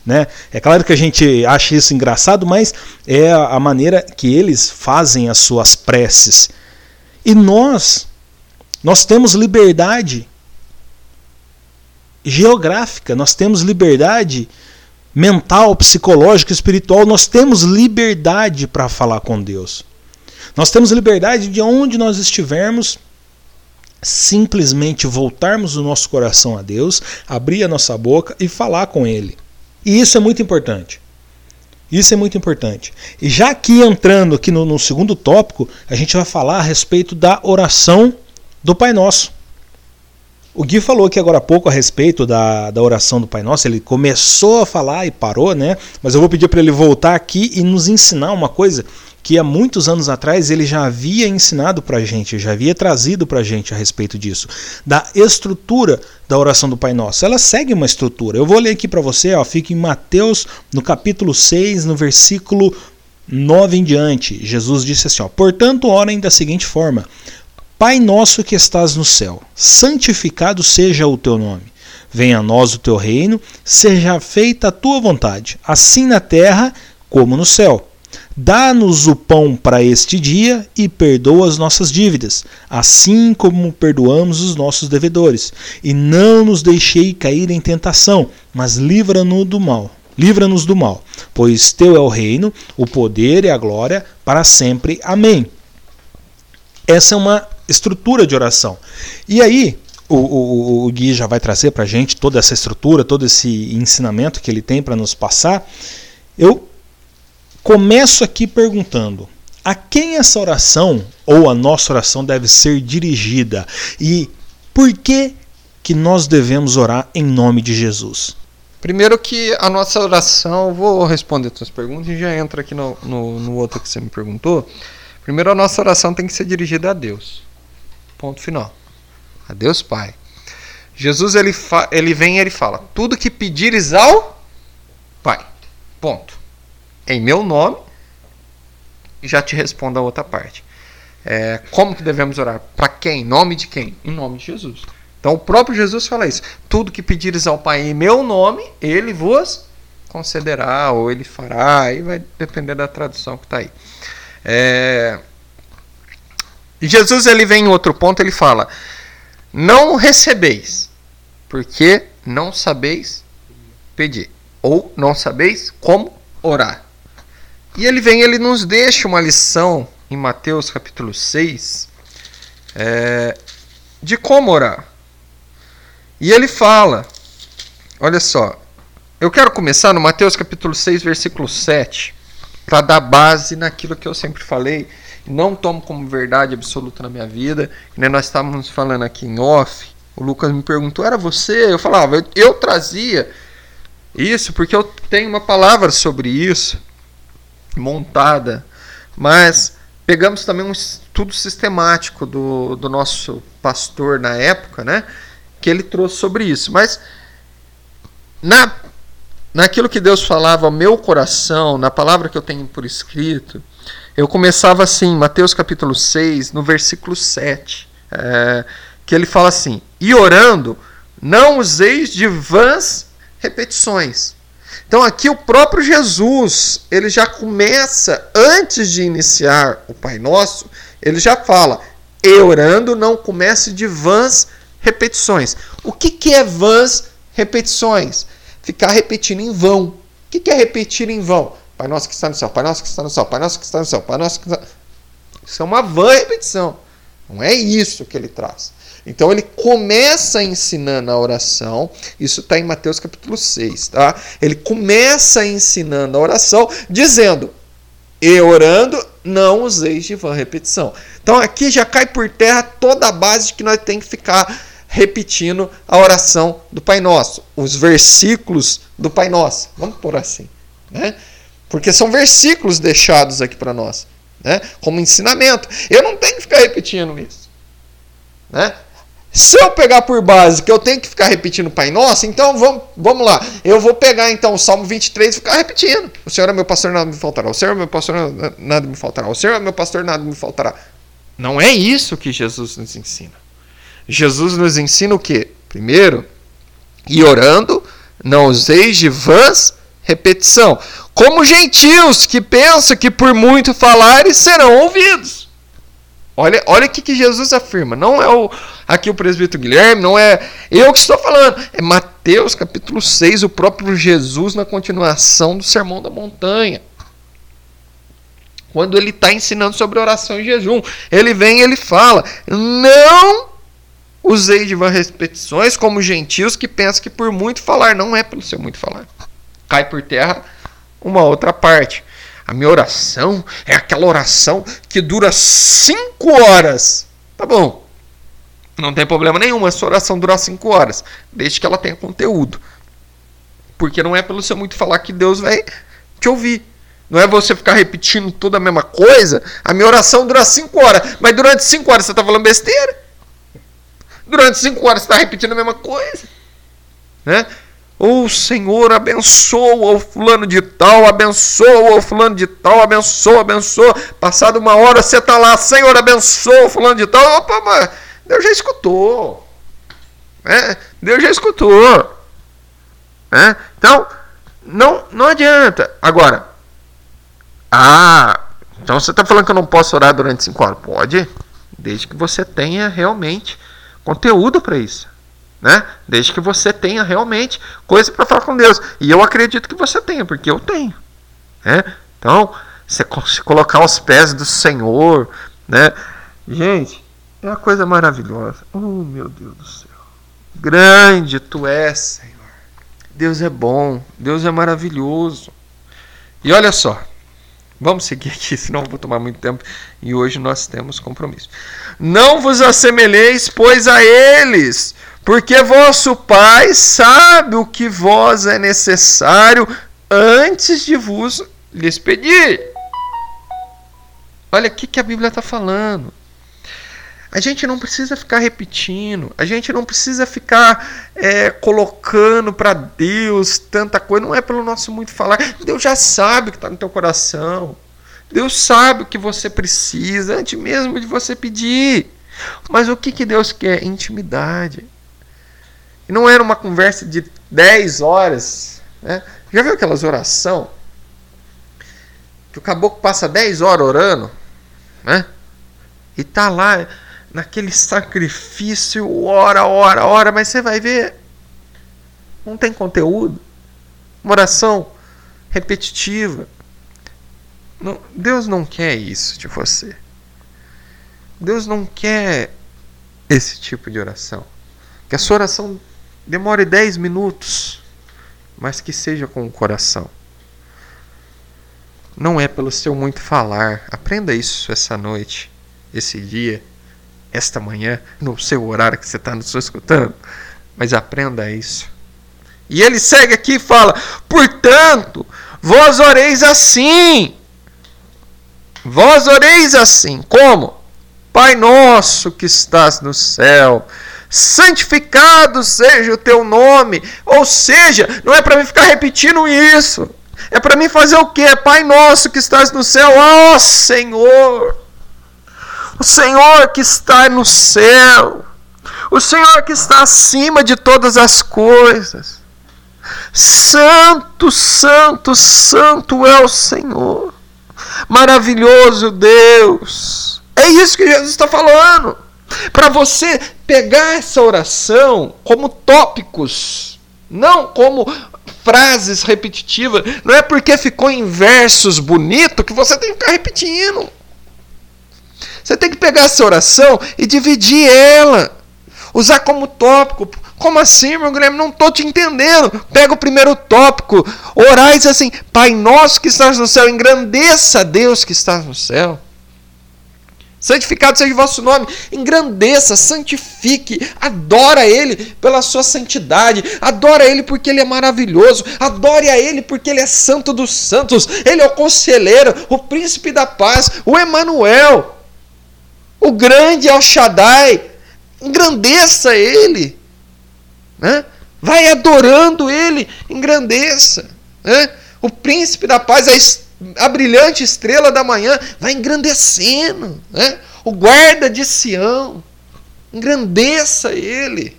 Né? É claro que a gente acha isso engraçado, mas é a maneira que eles fazem as suas preces. E nós, nós temos liberdade geográfica, nós temos liberdade mental, psicológica, espiritual, nós temos liberdade para falar com Deus. Nós temos liberdade de onde nós estivermos, simplesmente voltarmos o nosso coração a Deus, abrir a nossa boca e falar com Ele. E isso é muito importante. Isso é muito importante. E já aqui entrando aqui no, no segundo tópico, a gente vai falar a respeito da oração do Pai Nosso. O Gui falou aqui agora há pouco a respeito da, da oração do Pai Nosso, ele começou a falar e parou, né? Mas eu vou pedir para ele voltar aqui e nos ensinar uma coisa que há muitos anos atrás ele já havia ensinado para a gente, já havia trazido para a gente a respeito disso, da estrutura da oração do Pai Nosso. Ela segue uma estrutura. Eu vou ler aqui para você, ó, fica em Mateus, no capítulo 6, no versículo 9 em diante. Jesus disse assim: ó, Portanto, orem da seguinte forma: Pai nosso que estás no céu, santificado seja o teu nome. Venha a nós o teu reino, seja feita a tua vontade, assim na terra como no céu. Dá-nos o pão para este dia e perdoa as nossas dívidas, assim como perdoamos os nossos devedores. E não nos deixei cair em tentação, mas livra-nos do mal. Livra-nos do mal, pois teu é o reino, o poder e a glória para sempre. Amém. Essa é uma estrutura de oração. E aí, o, o, o Gui já vai trazer para a gente toda essa estrutura, todo esse ensinamento que ele tem para nos passar. Eu começo aqui perguntando: a quem essa oração ou a nossa oração deve ser dirigida? E por que, que nós devemos orar em nome de Jesus?
Primeiro que a nossa oração, vou responder suas perguntas e já entra aqui no, no, no outro que você me perguntou. Primeiro a nossa oração tem que ser dirigida a Deus. Ponto final. A Deus Pai. Jesus ele, ele vem e ele fala: Tudo que pedires ao Pai. Ponto. Em meu nome. Já te respondo a outra parte. É, como que devemos orar? Para quem? Em nome de quem? Em nome de Jesus. Então o próprio Jesus fala isso. Tudo que pedires ao Pai em meu nome, ele vos concederá ou ele fará. Aí vai depender da tradução que está aí. É, Jesus ele vem em outro ponto, ele fala: Não recebeis, porque não sabeis pedir, ou não sabeis como orar. E ele vem, ele nos deixa uma lição em Mateus capítulo 6 é, de como orar. E ele fala, olha só, eu quero começar no Mateus capítulo 6, versículo 7, para dar base naquilo que eu sempre falei, não tomo como verdade absoluta na minha vida, que nós estávamos falando aqui em off, o Lucas me perguntou, era você? Eu falava, eu, eu trazia isso porque eu tenho uma palavra sobre isso montada, mas pegamos também um estudo sistemático do, do nosso pastor na época, né? Que ele trouxe sobre isso. Mas na, naquilo que Deus falava ao meu coração, na palavra que eu tenho por escrito, eu começava assim, Mateus capítulo 6, no versículo 7, é, que ele fala assim: E orando, não useis de vãs repetições então aqui o próprio Jesus, ele já começa, antes de iniciar o Pai Nosso, ele já fala, e orando não comece de vãs repetições. O que, que é vãs repetições? Ficar repetindo em vão. O que, que é repetir em vão? Pai Nosso que está no céu, Pai Nosso que está no céu, Pai Nosso que está no céu, Pai Nosso que está... Isso é uma vã repetição. Não é isso que ele traz. Então ele começa ensinando a oração, isso está em Mateus capítulo 6, tá? Ele começa ensinando a oração, dizendo: E orando, não useis de vã repetição. Então aqui já cai por terra toda a base de que nós temos que ficar repetindo a oração do Pai Nosso, os versículos do Pai Nosso. Vamos por assim, né? Porque são versículos deixados aqui para nós, né? Como ensinamento. Eu não tenho que ficar repetindo isso. Né? Se eu pegar por base que eu tenho que ficar repetindo Pai Nosso, então vamos, vamos lá. Eu vou pegar então o Salmo 23 e ficar repetindo. O Senhor é meu pastor, nada me faltará. O Senhor é meu pastor, nada me faltará. O Senhor é meu pastor, nada me faltará. Não é isso que Jesus nos ensina. Jesus nos ensina o quê? Primeiro, e orando, não useis de vãs repetição. Como gentios que pensam que por muito falarem serão ouvidos. Olha, olha o que, que Jesus afirma. Não é o, aqui o presbítero Guilherme, não é eu que estou falando. É Mateus capítulo 6, o próprio Jesus na continuação do Sermão da Montanha. Quando ele está ensinando sobre oração e jejum. Ele vem e ele fala: Não usei de repetições como gentios que pensam que por muito falar não é pelo seu muito falar. Cai por terra uma outra parte. A minha oração é aquela oração que dura cinco horas. Tá bom. Não tem problema nenhum essa oração durar cinco horas, desde que ela tenha conteúdo. Porque não é pelo seu muito falar que Deus vai te ouvir. Não é você ficar repetindo toda a mesma coisa. A minha oração dura cinco horas, mas durante cinco horas você está falando besteira. Durante cinco horas você está repetindo a mesma coisa. Né? O Senhor abençoa o fulano de tal, abençoa o fulano de tal, abençoa, abençoa. Passado uma hora você está lá, Senhor abençoa o fulano de tal. Opa, mas Deus já escutou. É, Deus já escutou. É, então, não, não adianta. Agora, ah, então você está falando que eu não posso orar durante cinco horas? Pode, desde que você tenha realmente conteúdo para isso né? Desde que você tenha realmente coisa para falar com Deus. E eu acredito que você tenha, porque eu tenho. Né? Então, você se colocar aos pés do Senhor, né? Gente, é uma coisa maravilhosa. Oh, meu Deus do céu. Grande tu és, Senhor. Deus é bom, Deus é maravilhoso. E olha só, Vamos seguir aqui, senão vou tomar muito tempo. E hoje nós temos compromisso. Não vos assemelheis, pois, a eles, porque vosso Pai sabe o que vós é necessário antes de vos lhes pedir. Olha o que a Bíblia está falando. A gente não precisa ficar repetindo, a gente não precisa ficar é, colocando para Deus tanta coisa, não é pelo nosso muito falar. Deus já sabe o que está no teu coração. Deus sabe o que você precisa antes mesmo de você pedir. Mas o que, que Deus quer? Intimidade. E não era uma conversa de 10 horas. Né? Já viu aquelas oração? Que o caboclo passa 10 horas orando, né? E tá lá naquele sacrifício, hora, hora, hora, mas você vai ver, não tem conteúdo. Uma oração repetitiva. Não, Deus não quer isso de você. Deus não quer esse tipo de oração. Que a sua oração demore 10 minutos, mas que seja com o coração. Não é pelo seu muito falar. Aprenda isso essa noite, esse dia, esta manhã, no seu horário que você está nos escutando. Mas aprenda isso. E ele segue aqui e fala: Portanto, vós oreis assim. Vós oreis assim. Como? Pai nosso que estás no céu, santificado seja o teu nome. Ou seja, não é para mim ficar repetindo isso. É para mim fazer o quê? Pai nosso que estás no céu, ó oh, Senhor. O Senhor que está no céu. O Senhor que está acima de todas as coisas. Santo, santo, santo é o Senhor. Maravilhoso Deus. É isso que Jesus está falando. Para você pegar essa oração como tópicos, não como frases repetitivas. Não é porque ficou em versos bonito que você tem que ficar repetindo. Você tem que pegar essa oração e dividir ela. Usar como tópico. Como assim, meu Grêmio? Não estou te entendendo. Pega o primeiro tópico. Orais assim: Pai nosso que estás no céu, engrandeça Deus que estás no céu. Santificado seja o vosso nome. Engrandeça, santifique, adora Ele pela sua santidade. Adora Ele porque Ele é maravilhoso. Adore a Ele porque Ele é santo dos santos. Ele é o conselheiro, o príncipe da paz, o Emanuel, o grande El Shaddai. Engrandeça Ele. Né? Vai adorando Ele, engrandeça. Né? O príncipe da paz, a a brilhante estrela da manhã vai engrandecendo. Né? O guarda de Sião, engrandeça ele.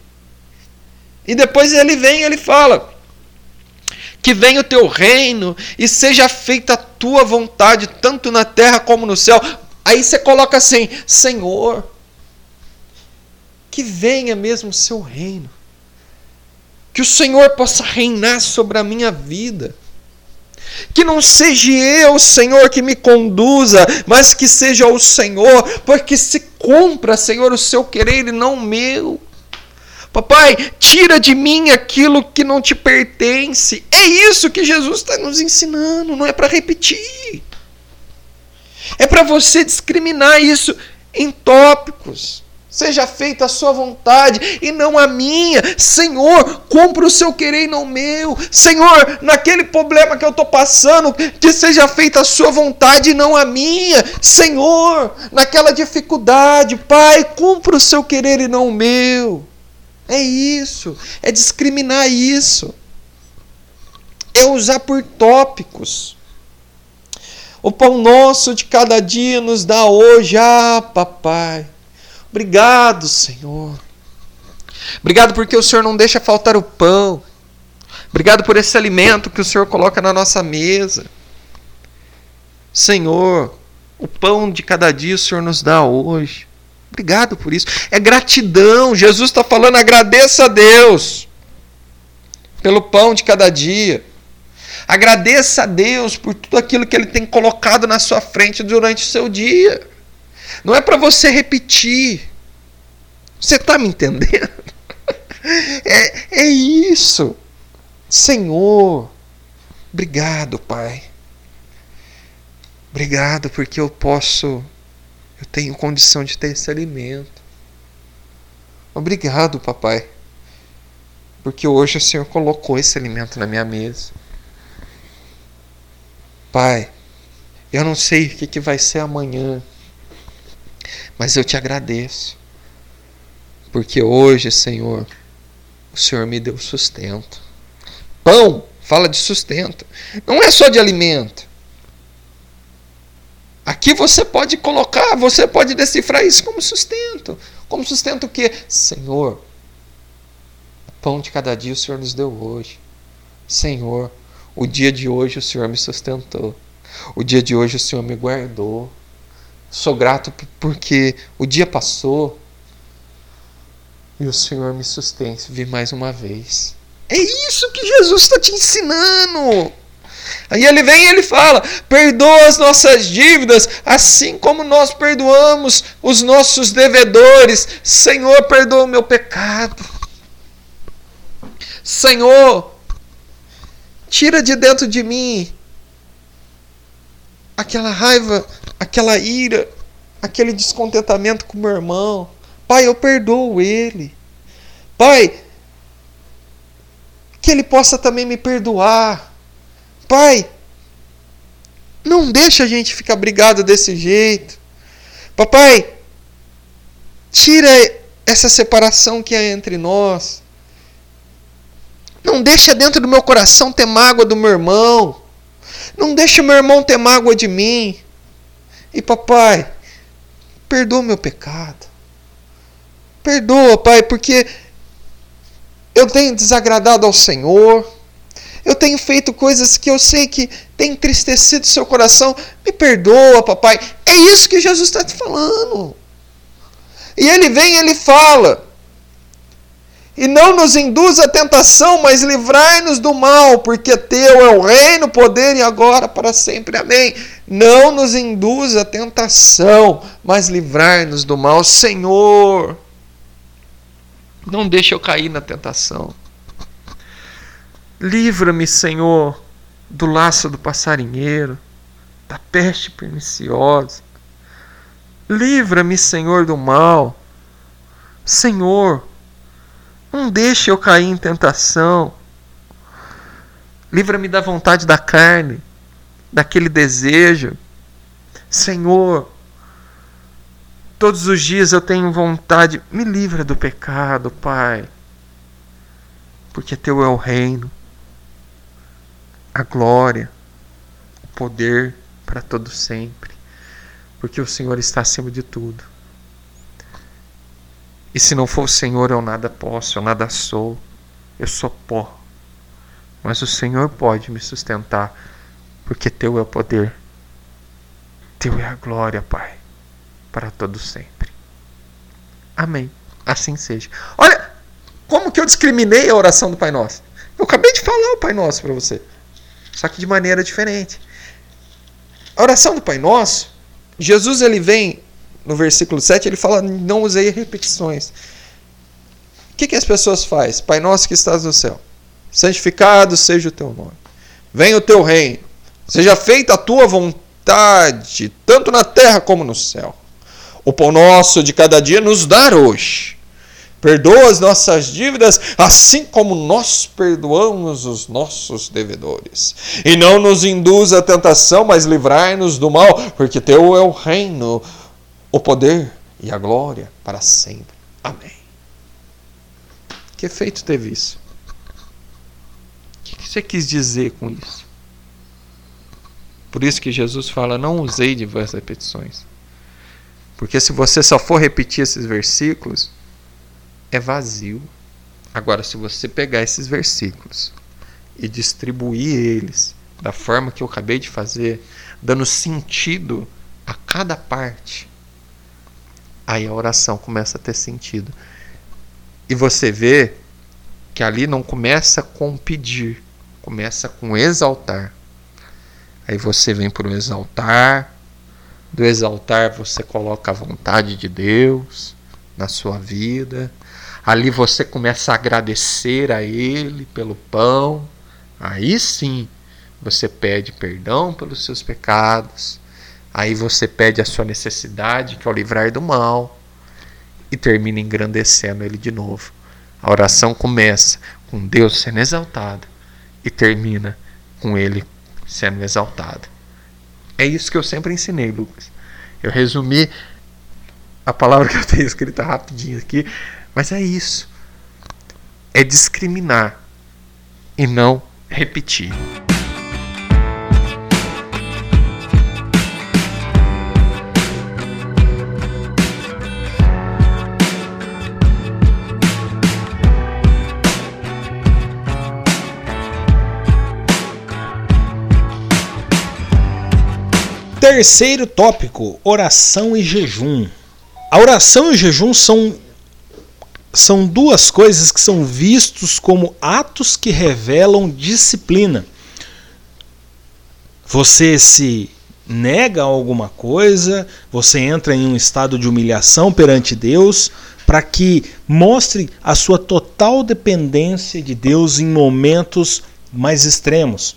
E depois ele vem ele fala: Que venha o teu reino e seja feita a tua vontade, tanto na terra como no céu. Aí você coloca assim: Senhor, que venha mesmo o seu reino. Que o Senhor possa reinar sobre a minha vida que não seja eu, Senhor, que me conduza, mas que seja o Senhor, porque se cumpra, Senhor, o seu querer e não o meu. Papai, tira de mim aquilo que não te pertence. É isso que Jesus está nos ensinando, não é para repetir. É para você discriminar isso em tópicos. Seja feita a sua vontade e não a minha. Senhor, cumpra o seu querer e não o meu. Senhor, naquele problema que eu estou passando, que seja feita a sua vontade e não a minha. Senhor, naquela dificuldade, Pai, cumpra o seu querer e não o meu. É isso. É discriminar isso. É usar por tópicos. O pão nosso de cada dia nos dá hoje, ah, papai. Obrigado, Senhor. Obrigado porque o Senhor não deixa faltar o pão. Obrigado por esse alimento que o Senhor coloca na nossa mesa. Senhor, o pão de cada dia o Senhor nos dá hoje. Obrigado por isso. É gratidão. Jesus está falando, agradeça a Deus pelo pão de cada dia. Agradeça a Deus por tudo aquilo que Ele tem colocado na sua frente durante o seu dia. Não é para você repetir. Você está me entendendo? É, é isso. Senhor, obrigado, Pai. Obrigado porque eu posso, eu tenho condição de ter esse alimento. Obrigado, Papai, porque hoje o Senhor colocou esse alimento na minha mesa. Pai, eu não sei o que, que vai ser amanhã. Mas eu te agradeço, porque hoje, Senhor, o Senhor me deu sustento. Pão fala de sustento, não é só de alimento. Aqui você pode colocar, você pode decifrar isso como sustento. Como sustento o quê? Senhor, pão de cada dia o Senhor nos deu hoje. Senhor, o dia de hoje o Senhor me sustentou. O dia de hoje o Senhor me guardou. Sou grato porque o dia passou e o Senhor me sustente vir mais uma vez. É isso que Jesus está te ensinando. Aí ele vem e ele fala: perdoa as nossas dívidas, assim como nós perdoamos os nossos devedores. Senhor, perdoa o meu pecado. Senhor, tira de dentro de mim aquela raiva, aquela ira, aquele descontentamento com meu irmão. Pai, eu perdoo ele. Pai, que ele possa também me perdoar. Pai, não deixa a gente ficar brigado desse jeito. Papai, tira essa separação que há entre nós. Não deixa dentro do meu coração ter mágoa do meu irmão. Não deixa meu irmão ter mágoa de mim. E papai, perdoa meu pecado. Perdoa, pai, porque eu tenho desagradado ao Senhor. Eu tenho feito coisas que eu sei que tem entristecido seu coração. Me perdoa, papai. É isso que Jesus está te falando. E ele vem e ele fala: e não nos induz à tentação, mas livrai-nos do mal, porque teu é o reino, o poder e agora para sempre. Amém. Não nos induz à tentação, mas livrai-nos do mal, Senhor. Não deixe eu cair na tentação. Livra-me, Senhor, do laço do passarinheiro, da peste perniciosa. Livra-me, Senhor, do mal. Senhor, não deixe eu cair em tentação. Livra-me da vontade da carne, daquele desejo. Senhor, todos os dias eu tenho vontade, me livra do pecado, Pai. Porque teu é o reino, a glória, o poder para todo sempre. Porque o Senhor está acima de tudo. E se não for o Senhor, eu nada posso, eu nada sou, eu sou pó. Mas o Senhor pode me sustentar, porque Teu é o poder, Teu é a glória, Pai, para todo sempre. Amém. Assim seja. Olha, como que eu discriminei a oração do Pai Nosso? Eu acabei de falar o Pai Nosso para você, só que de maneira diferente. A oração do Pai Nosso, Jesus ele vem no versículo 7, ele fala: Não usei repetições. O que, que as pessoas fazem? Pai nosso que estás no céu, santificado seja o teu nome. Venha o teu reino. Seja feita a tua vontade, tanto na terra como no céu. O pão nosso de cada dia nos dar hoje. Perdoa as nossas dívidas, assim como nós perdoamos os nossos devedores. E não nos induza a tentação, mas livrai-nos do mal, porque teu é o reino, o poder e a glória para sempre. Amém. Que efeito teve isso? O que você quis dizer com isso? Por isso que Jesus fala: não usei diversas repetições. Porque se você só for repetir esses versículos, é vazio. Agora, se você pegar esses versículos e distribuir eles da forma que eu acabei de fazer, dando sentido a cada parte, aí a oração começa a ter sentido. E você vê que ali não começa com pedir, começa com exaltar. Aí você vem para o exaltar, do exaltar você coloca a vontade de Deus na sua vida. Ali você começa a agradecer a Ele pelo pão. Aí sim você pede perdão pelos seus pecados. Aí você pede a sua necessidade, que é o livrar do mal, e termina engrandecendo ele de novo. A oração começa com Deus sendo exaltado e termina com ele sendo exaltado. É isso que eu sempre ensinei, Lucas. Eu resumi a palavra que eu tenho escrita rapidinho aqui, mas é isso. É discriminar e não repetir.
Terceiro tópico: oração e jejum. A oração e o jejum são, são duas coisas que são vistos como atos que revelam disciplina. você se nega alguma coisa, você entra em um estado de humilhação perante Deus, para que mostre a sua total dependência de Deus em momentos mais extremos.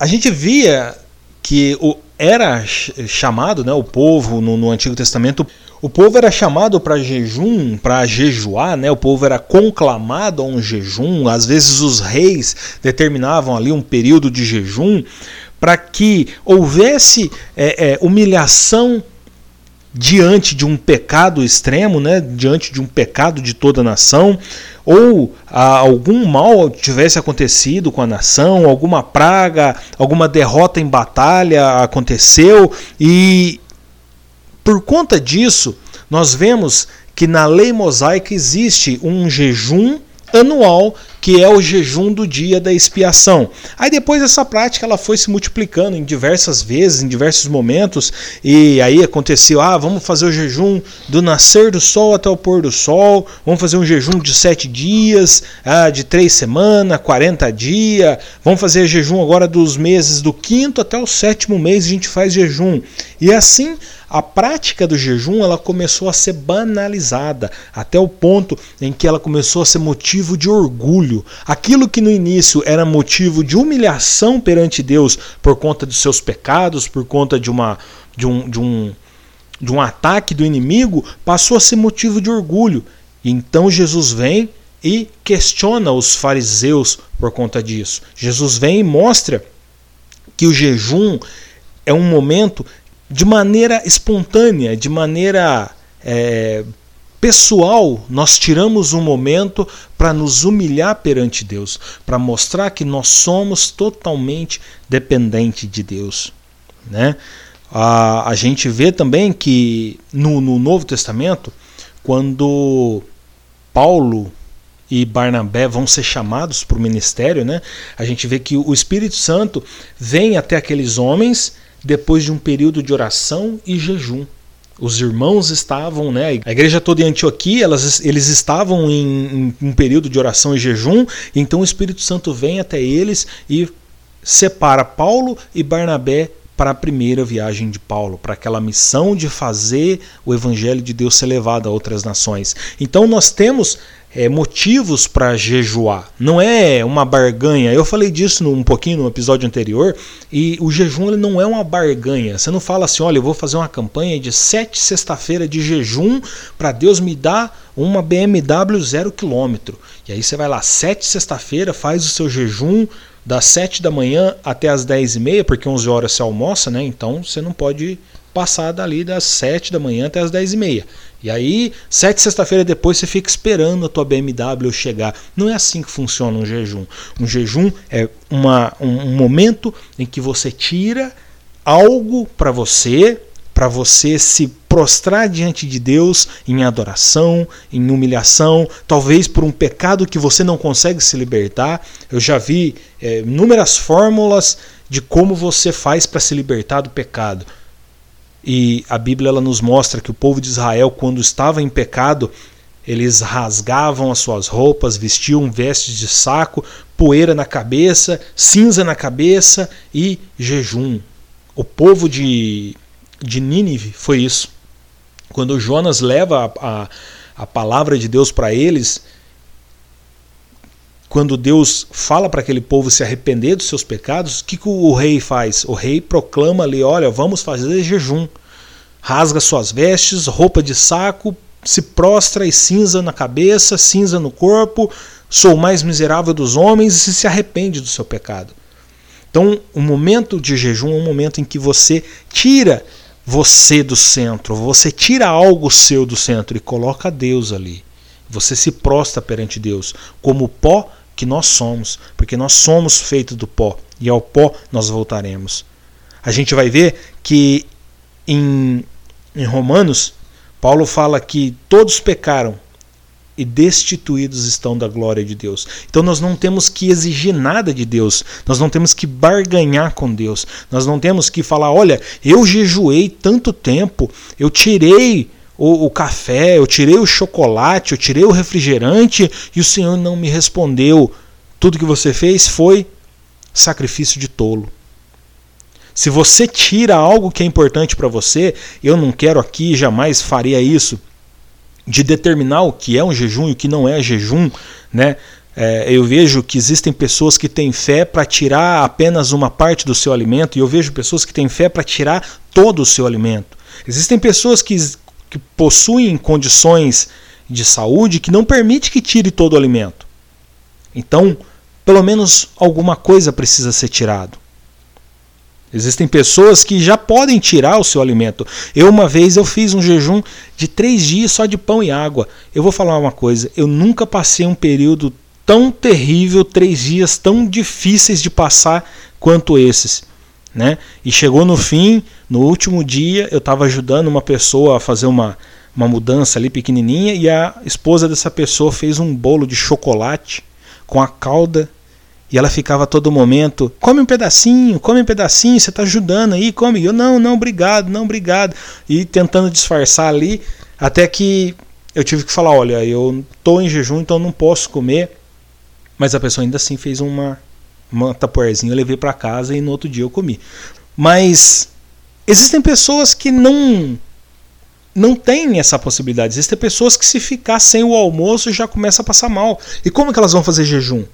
A gente via que o, era chamado, né, o povo no, no Antigo Testamento, o povo era chamado para jejum, para jejuar, né? O povo era conclamado a um jejum. Às vezes os reis determinavam ali um período de jejum para que houvesse é, é, humilhação diante de um pecado extremo, né? Diante de um pecado de toda a nação, ou algum mal tivesse acontecido com a nação, alguma praga, alguma derrota em batalha aconteceu e por conta disso, nós vemos que na lei mosaica existe um jejum anual que é o jejum do dia da expiação. Aí depois essa prática ela foi se multiplicando em diversas vezes, em diversos momentos, e aí aconteceu, ah, vamos fazer o jejum do nascer do sol até o pôr do sol, vamos fazer um jejum de sete dias, ah, de três semanas, 40 dias, vamos fazer jejum agora dos meses do quinto até o sétimo mês a gente faz jejum. E assim a prática do jejum ela começou a ser banalizada até o ponto em que ela começou a ser motivo de orgulho. Aquilo que no início era motivo de humilhação perante Deus por conta de seus pecados, por conta de uma de um, de um de um ataque do inimigo, passou a ser motivo de orgulho. E então Jesus vem e questiona os fariseus por conta disso. Jesus vem e mostra que o jejum é um momento de maneira espontânea, de maneira é, pessoal, nós tiramos um momento para nos humilhar perante Deus, para mostrar que nós somos totalmente dependentes de Deus. Né? A, a gente vê também que no, no Novo Testamento, quando Paulo e Barnabé vão ser chamados para o ministério, né? A gente vê que o Espírito Santo vem até aqueles homens depois de um período de oração e jejum. Os irmãos estavam, né, a igreja toda em Antioquia, elas, eles estavam em, em um período de oração e jejum, então o Espírito Santo vem até eles e separa Paulo e Barnabé para a primeira viagem de Paulo, para aquela missão de fazer o evangelho de Deus ser levado a outras nações. Então nós temos é, motivos para jejuar. Não é uma barganha. Eu falei disso um pouquinho no episódio anterior. E o jejum ele não é uma barganha. Você não fala assim, olha, eu vou fazer uma campanha de sete sexta-feira de jejum para Deus me dar uma BMW zero quilômetro. E aí você vai lá sete sexta-feira, faz o seu jejum das sete da manhã até as dez e meia, porque 11 horas você almoça, né? Então você não pode passar dali das 7 da manhã até as 10 e meia. E aí, sete sexta-feira depois, você fica esperando a tua BMW chegar. Não é assim que funciona um jejum. Um jejum é uma, um, um momento em que você tira algo para você, para você se prostrar diante de Deus em adoração, em humilhação, talvez por um pecado que você não consegue se libertar. Eu já vi é, inúmeras fórmulas de como você faz para se libertar do pecado. E a Bíblia ela nos mostra que o povo de Israel, quando estava em pecado, eles rasgavam as suas roupas, vestiam vestes de saco, poeira na cabeça, cinza na cabeça e jejum. O povo de, de Nínive foi isso. Quando Jonas leva a, a, a palavra de Deus para eles, quando Deus fala para aquele povo se arrepender dos seus pecados, o que, que o rei faz? O rei proclama ali: olha, vamos fazer jejum. Rasga suas vestes, roupa de saco, se prostra e cinza na cabeça, cinza no corpo, sou o mais miserável dos homens e se arrepende do seu pecado. Então, o momento de jejum é um momento em que você tira você do centro, você tira algo seu do centro e coloca Deus ali. Você se prostra perante Deus como pó que nós somos, porque nós somos feitos do pó e ao pó nós voltaremos. A gente vai ver que em, em Romanos, Paulo fala que todos pecaram e destituídos estão da glória de Deus. Então nós não temos que exigir nada de Deus, nós não temos que barganhar com Deus, nós não temos que falar: olha, eu jejuei tanto tempo, eu tirei o, o café, eu tirei o chocolate, eu tirei o refrigerante e o Senhor não me respondeu. Tudo que você fez foi sacrifício de tolo. Se você tira algo que é importante para você, eu não quero aqui, jamais faria isso, de determinar o que é um jejum e o que não é jejum, né? É, eu vejo que existem pessoas que têm fé para tirar apenas uma parte do seu alimento, e eu vejo pessoas que têm fé para tirar todo o seu alimento. Existem pessoas que, que possuem condições de saúde que não permite que tire todo o alimento. Então, pelo menos alguma coisa precisa ser tirado. Existem pessoas que já podem tirar o seu alimento. Eu uma vez eu fiz um jejum de três dias só de pão e água. Eu vou falar uma coisa. Eu nunca passei um período tão terrível, três dias tão difíceis de passar quanto esses, né? E chegou no fim, no último dia, eu estava ajudando uma pessoa a fazer uma uma mudança ali pequenininha e a esposa dessa pessoa fez um bolo de chocolate com a calda e ela ficava a todo momento, come um pedacinho, come um pedacinho, você está ajudando aí, come. E eu, não, não, obrigado, não, obrigado. E tentando disfarçar ali, até que eu tive que falar, olha, eu estou em jejum, então não posso comer. Mas a pessoa ainda assim fez uma, uma tapoerzinha, eu levei para casa e no outro dia eu comi. Mas existem pessoas que não não tem essa possibilidade. Existem pessoas que se ficar sem o almoço já começa a passar mal. E como que elas vão fazer jejum?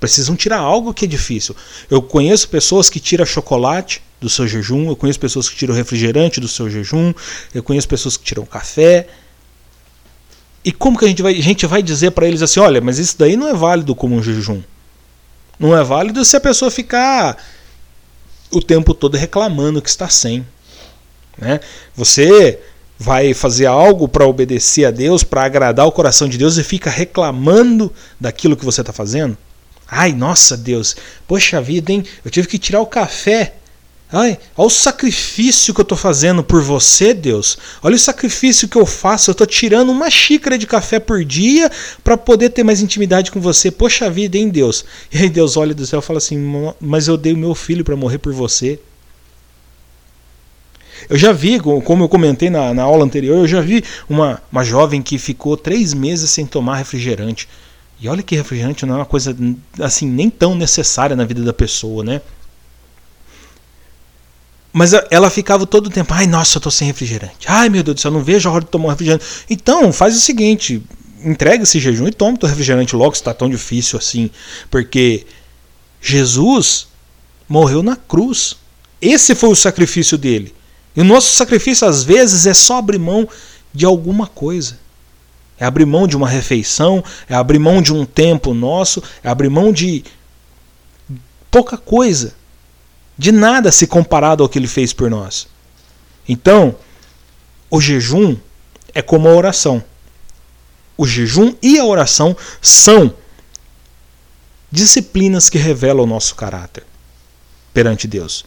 Precisam tirar algo que é difícil. Eu conheço pessoas que tiram chocolate do seu jejum, eu conheço pessoas que tiram refrigerante do seu jejum, eu conheço pessoas que tiram café. E como que a gente vai, a gente vai dizer para eles assim, olha, mas isso daí não é válido como um jejum. Não é válido se a pessoa ficar o tempo todo reclamando que está sem. Né? Você vai fazer algo para obedecer a Deus, para agradar o coração de Deus e fica reclamando daquilo que você está fazendo? Ai, nossa Deus, poxa vida, hein? Eu tive que tirar o café. Ai, olha o sacrifício que eu estou fazendo por você, Deus. Olha o sacrifício que eu faço. Eu estou tirando uma xícara de café por dia para poder ter mais intimidade com você. Poxa vida, hein, Deus? E aí Deus olha do céu e fala assim: Mas eu dei o meu filho para morrer por você. Eu já vi, como eu comentei na, na aula anterior, eu já vi uma, uma jovem que ficou três meses sem tomar refrigerante. E olha que refrigerante não é uma coisa assim nem tão necessária na vida da pessoa, né? Mas ela ficava todo o tempo, ai nossa, eu tô sem refrigerante. Ai meu Deus do céu, não vejo a hora de tomar um refrigerante. Então, faz o seguinte, entrega esse jejum e toma o refrigerante logo se está tão difícil assim. Porque Jesus morreu na cruz. Esse foi o sacrifício dele. E o nosso sacrifício às vezes é só abrir mão de alguma coisa. É abrir mão de uma refeição, é abrir mão de um tempo nosso, é abrir mão de pouca coisa, de nada se comparado ao que ele fez por nós. Então, o jejum é como a oração. O jejum e a oração são disciplinas que revelam o nosso caráter perante Deus.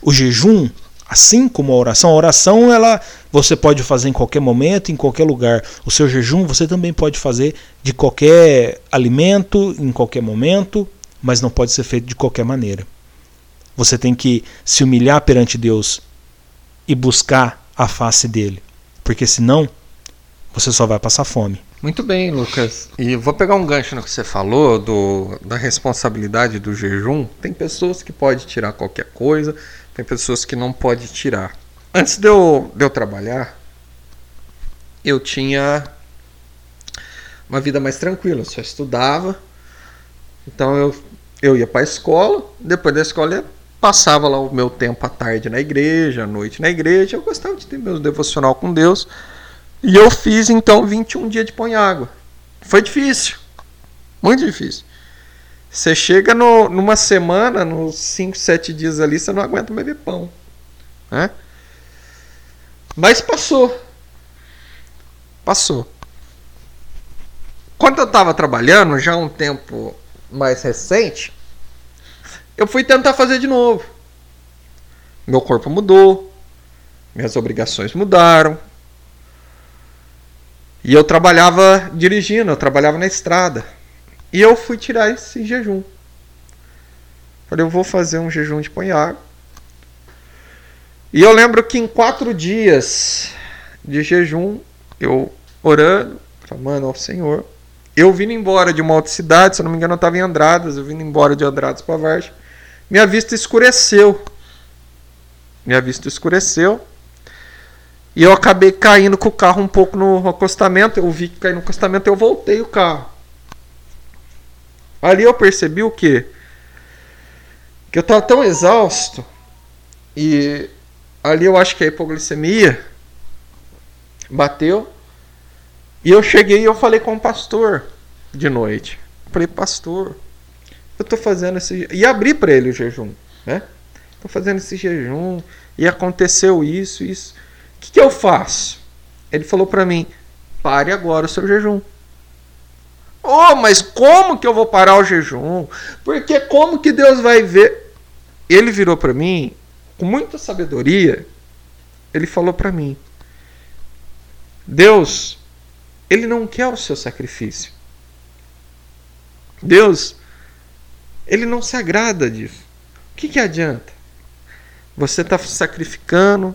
O jejum Assim como a oração, a oração ela você pode fazer em qualquer momento, em qualquer lugar. O seu jejum você também pode fazer de qualquer alimento, em qualquer momento, mas não pode ser feito de qualquer maneira. Você tem que se humilhar perante Deus e buscar a face dele, porque senão você só vai passar fome.
Muito bem, Lucas. E vou pegar um gancho no que você falou do, da responsabilidade do jejum. Tem pessoas que podem tirar qualquer coisa, tem pessoas que não pode tirar. Antes de eu, de eu trabalhar, eu tinha uma vida mais tranquila, eu só estudava. Então eu, eu ia para a escola, depois da escola eu passava lá o meu tempo à tarde na igreja, à noite na igreja. Eu gostava de ter meu devocional com Deus. E eu fiz então 21 dias de pão e água. Foi difícil, muito difícil. Você chega no, numa semana, nos 5, 7 dias ali, você não aguenta mais ver pão. Né? Mas passou. Passou. Quando eu estava trabalhando, já um tempo mais recente, eu fui tentar fazer de novo. Meu corpo mudou, minhas obrigações mudaram. E eu trabalhava dirigindo, eu trabalhava na estrada. E eu fui tirar esse jejum. Falei, eu vou fazer um jejum de água. E eu lembro que em quatro dias de jejum, eu orando, clamando ao Senhor, eu vindo embora de uma outra cidade, se eu não me engano, eu estava em Andradas, eu vindo embora de Andradas para Vargem. Minha vista escureceu. Minha vista escureceu. E eu acabei caindo com o carro um pouco no acostamento. Eu vi que caí no acostamento, eu voltei o carro. Ali eu percebi o quê? Que eu estava tão exausto. E ali eu acho que a hipoglicemia bateu. E eu cheguei e eu falei com o pastor de noite. falei, pastor, eu tô fazendo esse. E abri para ele o jejum, né? Tô fazendo esse jejum e aconteceu isso, isso. O que, que eu faço? Ele falou para mim: pare agora o seu jejum. Oh, mas como que eu vou parar o jejum? Porque como que Deus vai ver? Ele virou para mim com muita sabedoria. Ele falou para mim: Deus, ele não quer o seu sacrifício. Deus, ele não se agrada disso. O que, que adianta? Você está sacrificando,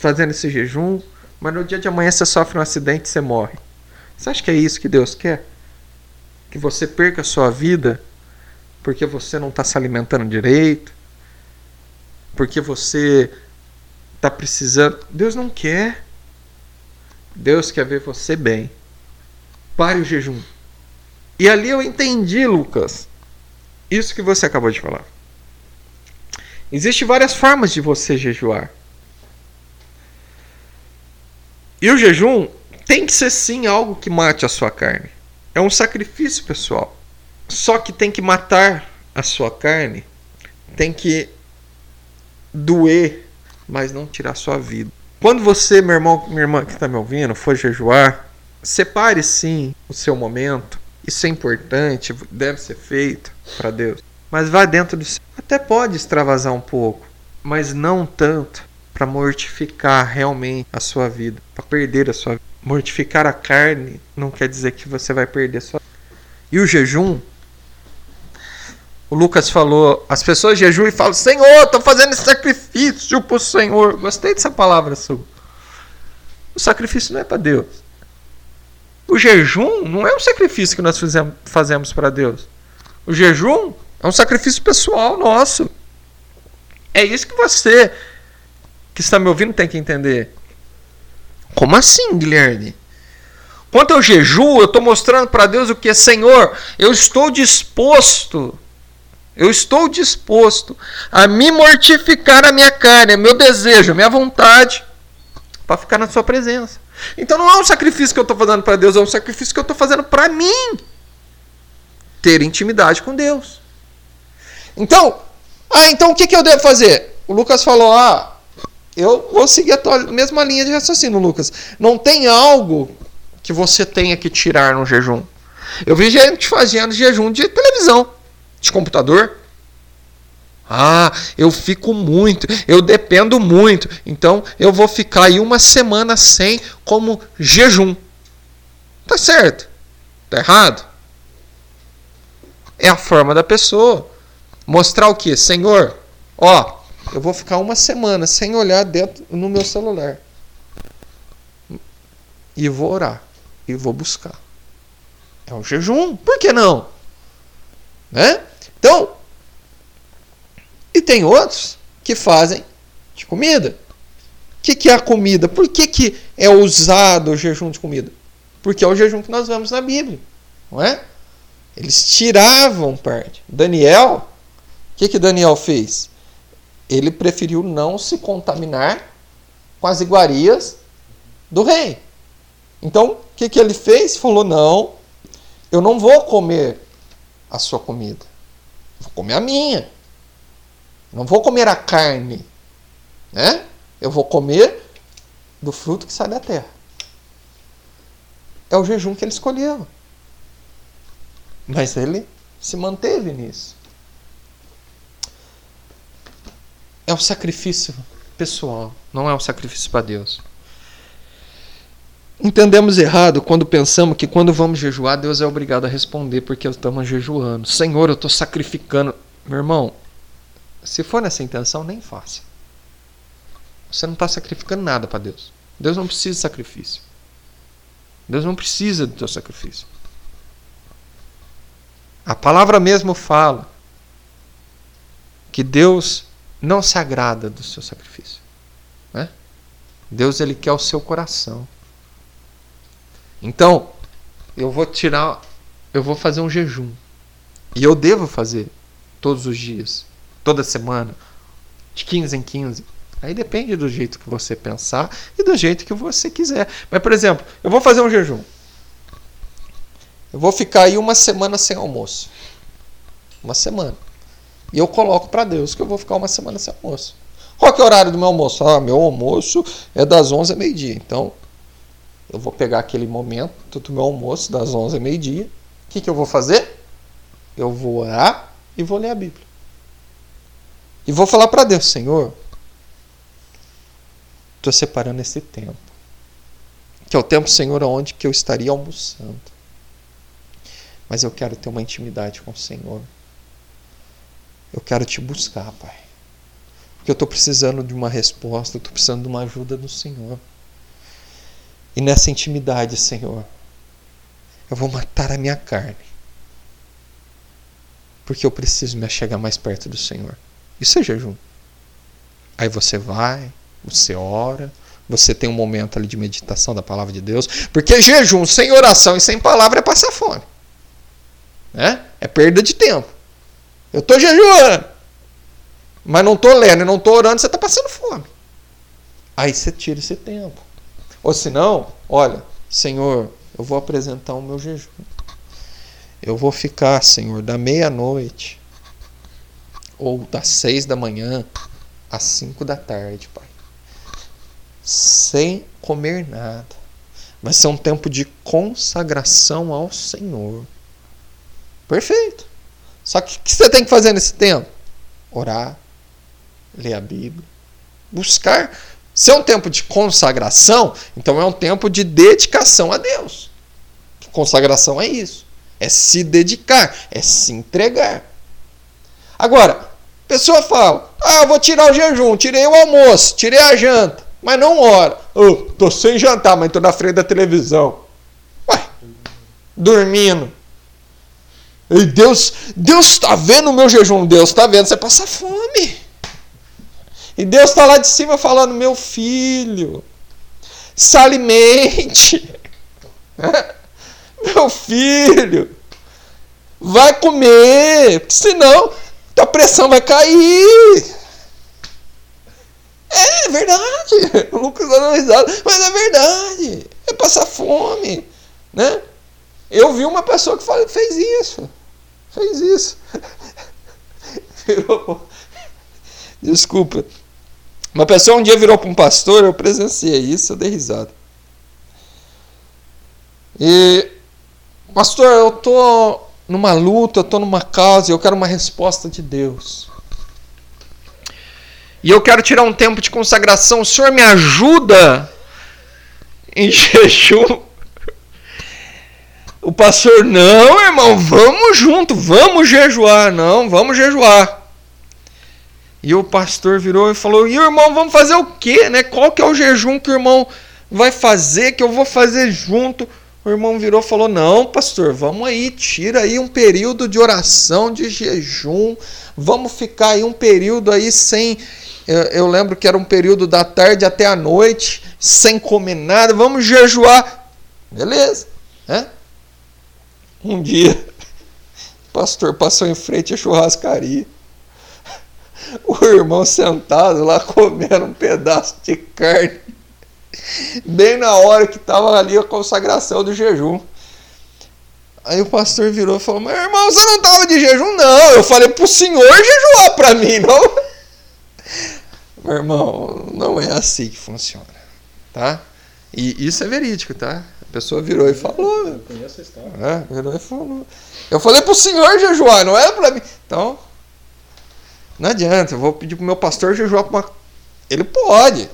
fazendo esse jejum, mas no dia de amanhã você sofre um acidente e você morre. Você acha que é isso que Deus quer? Que você perca a sua vida porque você não está se alimentando direito, porque você está precisando. Deus não quer. Deus quer ver você bem. Pare o jejum. E ali eu entendi, Lucas, isso que você acabou de falar. Existem várias formas de você jejuar. E o jejum tem que ser sim algo que mate a sua carne. É um sacrifício pessoal. Só que tem que matar a sua carne, tem que doer, mas não tirar sua vida. Quando você, meu irmão, minha irmã que está me ouvindo, for jejuar, separe sim o seu momento isso é importante, deve ser feito para Deus. Mas vá dentro do seu. Até pode extravasar um pouco, mas não tanto para mortificar realmente a sua vida, para perder a sua vida. Mortificar a carne não quer dizer que você vai perder a sua vida. E o jejum, o Lucas falou, as pessoas jejuam e falam: Senhor, estou fazendo sacrifício para o Senhor. Gostei dessa palavra sua. O sacrifício não é para Deus. O jejum não é um sacrifício que nós fazemos para Deus. O jejum é um sacrifício pessoal nosso. É isso que você que está me ouvindo tem que entender. Como assim, Guilherme? Quanto ao jejum, eu estou mostrando para Deus o que é Senhor. Eu estou disposto, eu estou disposto a me mortificar a minha carne, a meu desejo, a minha vontade, para ficar na Sua presença. Então não é um sacrifício que eu estou fazendo para Deus, é um sacrifício que eu estou fazendo para mim. Ter intimidade com Deus. Então, ah, então o que, que eu devo fazer? O Lucas falou, ah, eu vou seguir a tua mesma linha de raciocínio, Lucas. Não tem algo que você tenha que tirar no jejum. Eu vi gente fazendo jejum de televisão, de computador. Ah, eu fico muito, eu dependo muito, então eu vou ficar aí uma semana sem como jejum. Tá certo? Tá errado? É a forma da pessoa. Mostrar o que? Senhor, ó, eu vou ficar uma semana sem olhar dentro no meu celular. E vou orar. E vou buscar. É um jejum. Por que não? Né? Então, e tem outros que fazem de comida. O que, que é a comida? Por que, que é usado o jejum de comida? Porque é o jejum que nós vemos na Bíblia. Não é? Eles tiravam parte. Daniel, o que, que Daniel fez? Ele preferiu não se contaminar com as iguarias do rei. Então, o que, que ele fez? Falou: não, eu não vou comer a sua comida, vou comer a minha. Não vou comer a carne, né? Eu vou comer do fruto que sai da terra. É o jejum que ele escolheu. Mas ele se manteve nisso. É um sacrifício pessoal, não é um sacrifício para Deus. Entendemos errado quando pensamos que quando vamos jejuar, Deus é obrigado a responder porque estamos jejuando. Senhor, eu estou sacrificando. Meu irmão, se for nessa intenção, nem faça. Você não está sacrificando nada para Deus. Deus não precisa de sacrifício. Deus não precisa do teu sacrifício. A palavra mesmo fala que Deus não se agrada do seu sacrifício. Né? Deus ele quer o seu coração. Então, eu vou tirar, eu vou fazer um jejum. E eu devo fazer todos os dias, toda semana, de 15 em 15. Aí depende do jeito que você pensar e do jeito que você quiser. Mas, por exemplo, eu vou fazer um jejum. Eu vou ficar aí uma semana sem almoço. Uma semana. E eu coloco para Deus que eu vou ficar uma semana sem almoço. Qual que é o horário do meu almoço? Ah, meu almoço é das 11 a meio-dia. Então, eu vou pegar aquele momento do meu almoço, das 11 a meio-dia. O que, que eu vou fazer? Eu vou orar e vou ler a Bíblia. E vou falar para Deus, Senhor, estou separando esse tempo. Que é o tempo, Senhor, onde que eu estaria almoçando. Mas eu quero ter uma intimidade com o Senhor. Eu quero te buscar, Pai. Porque eu estou precisando de uma resposta, eu estou precisando de uma ajuda do Senhor. E nessa intimidade, Senhor, eu vou matar a minha carne. Porque eu preciso me chegar mais perto do Senhor. Isso é jejum. Aí você vai, você ora, você tem um momento ali de meditação da palavra de Deus, porque jejum sem oração e sem palavra é passar fome. Né? É perda de tempo. Eu estou jejuando, mas não estou lendo e não estou orando, você está passando fome. Aí você tira esse tempo. Ou senão, olha, Senhor, eu vou apresentar o meu jejum. Eu vou ficar, Senhor, da meia-noite ou das seis da manhã às cinco da tarde, Pai. Sem comer nada. Vai ser um tempo de consagração ao Senhor. Perfeito. Só que o que você tem que fazer nesse tempo? Orar, ler a Bíblia, buscar. Se é um tempo de consagração, então é um tempo de dedicação a Deus. Consagração é isso. É se dedicar, é se entregar. Agora, pessoa fala: Ah, vou tirar o jejum, tirei o almoço, tirei a janta, mas não ora. Oh, tô sem jantar, mas tô na frente da televisão. Ué, dormindo. E Deus, Deus está vendo o meu jejum, Deus está vendo você passar fome. E Deus está lá de cima falando: Meu filho, se alimente. Meu filho, vai comer, senão tua pressão vai cair. É verdade. O Lucas dando risada, mas é verdade. É passar fome, né? Eu vi uma pessoa que fez isso. Fez isso. Virou. Desculpa. Uma pessoa um dia virou para um pastor, eu presenciei isso, eu dei risada. E pastor, eu tô numa luta, eu estou numa causa eu quero uma resposta de Deus. E eu quero tirar um tempo de consagração. O Senhor me ajuda em jejum. O pastor, não, irmão, vamos junto, vamos jejuar. Não, vamos jejuar. E o pastor virou e falou: E irmão, vamos fazer o quê? Né? Qual que é o jejum que o irmão vai fazer, que eu vou fazer junto? O irmão virou e falou: Não, pastor, vamos aí, tira aí um período de oração, de jejum, vamos ficar aí um período aí sem. Eu, eu lembro que era um período da tarde até a noite, sem comer nada, vamos jejuar. Beleza, né? Um dia, o pastor passou em frente à churrascaria. O irmão sentado lá comendo um pedaço de carne bem na hora que estava ali a consagração do jejum. Aí o pastor virou e falou: Meu irmão, você não estava de jejum? Não, eu falei para o senhor jejuar para mim, não. Meu irmão, não é assim que funciona, tá? E isso é verídico, tá? A pessoa virou e falou. Eu conheço a história. É, virou e falou. Eu falei para o senhor jejuar, não era para mim. Então, não adianta, eu vou pedir pro meu pastor jejuar para uma. Ele pode,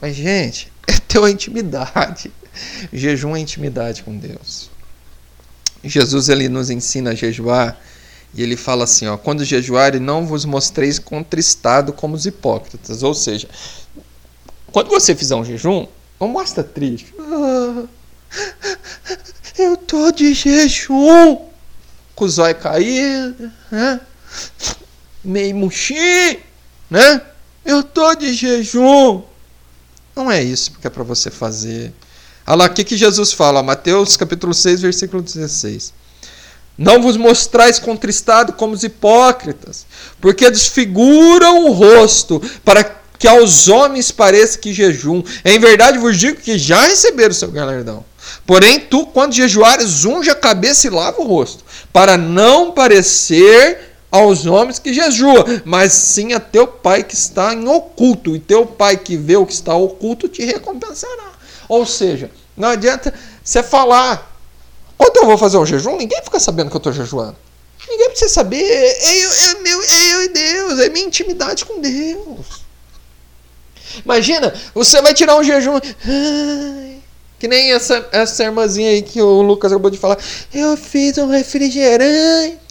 mas, gente, é ter uma intimidade. Jejum é intimidade com Deus. Jesus ele nos ensina a jejuar e ele fala assim, ó, quando jejuar, não vos mostreis contristado como os hipócritas, ou seja, quando você fizer um jejum, não mostra triste. Ah, eu tô de jejum, com o zóio caído, né? meio murchinho, né? Eu tô de jejum. Não é isso que é para você fazer. Olha lá, o que, que Jesus fala? Mateus capítulo 6, versículo 16. Não vos mostrais contristado como os hipócritas, porque desfiguram o rosto, para que aos homens pareça que jejum. Em verdade vos digo que já receberam o seu galardão. Porém, tu, quando jejuares, unge a cabeça e lava o rosto, para não parecer aos homens que jejua, mas sim a teu pai que está em oculto, e teu pai que vê o que está oculto te recompensará. Ou seja, não adianta você falar, quando eu vou fazer um jejum, ninguém fica sabendo que eu estou jejuando. Ninguém precisa saber, é eu, é, meu, é eu e Deus, é minha intimidade com Deus. Imagina, você vai tirar um jejum. Que nem essa, essa irmãzinha aí que o Lucas acabou de falar. Eu fiz um refrigerante.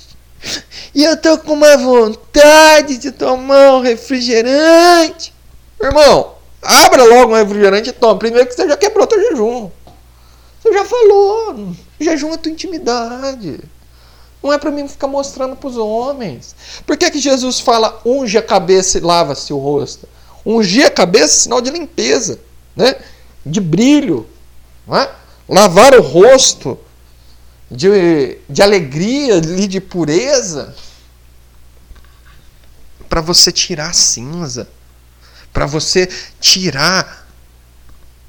E eu tô com uma vontade de tomar um refrigerante. Irmão, abra logo um refrigerante e toma. Primeiro que você já quebrou teu jejum. Você já falou. Jejum é tua intimidade. Não é para mim ficar mostrando para os homens. Por que, que Jesus fala unge a cabeça e lava-se o rosto? Ungir a cabeça é sinal de limpeza, né? de brilho. Não é? Lavar o rosto de, de alegria de pureza, para você tirar a cinza, para você tirar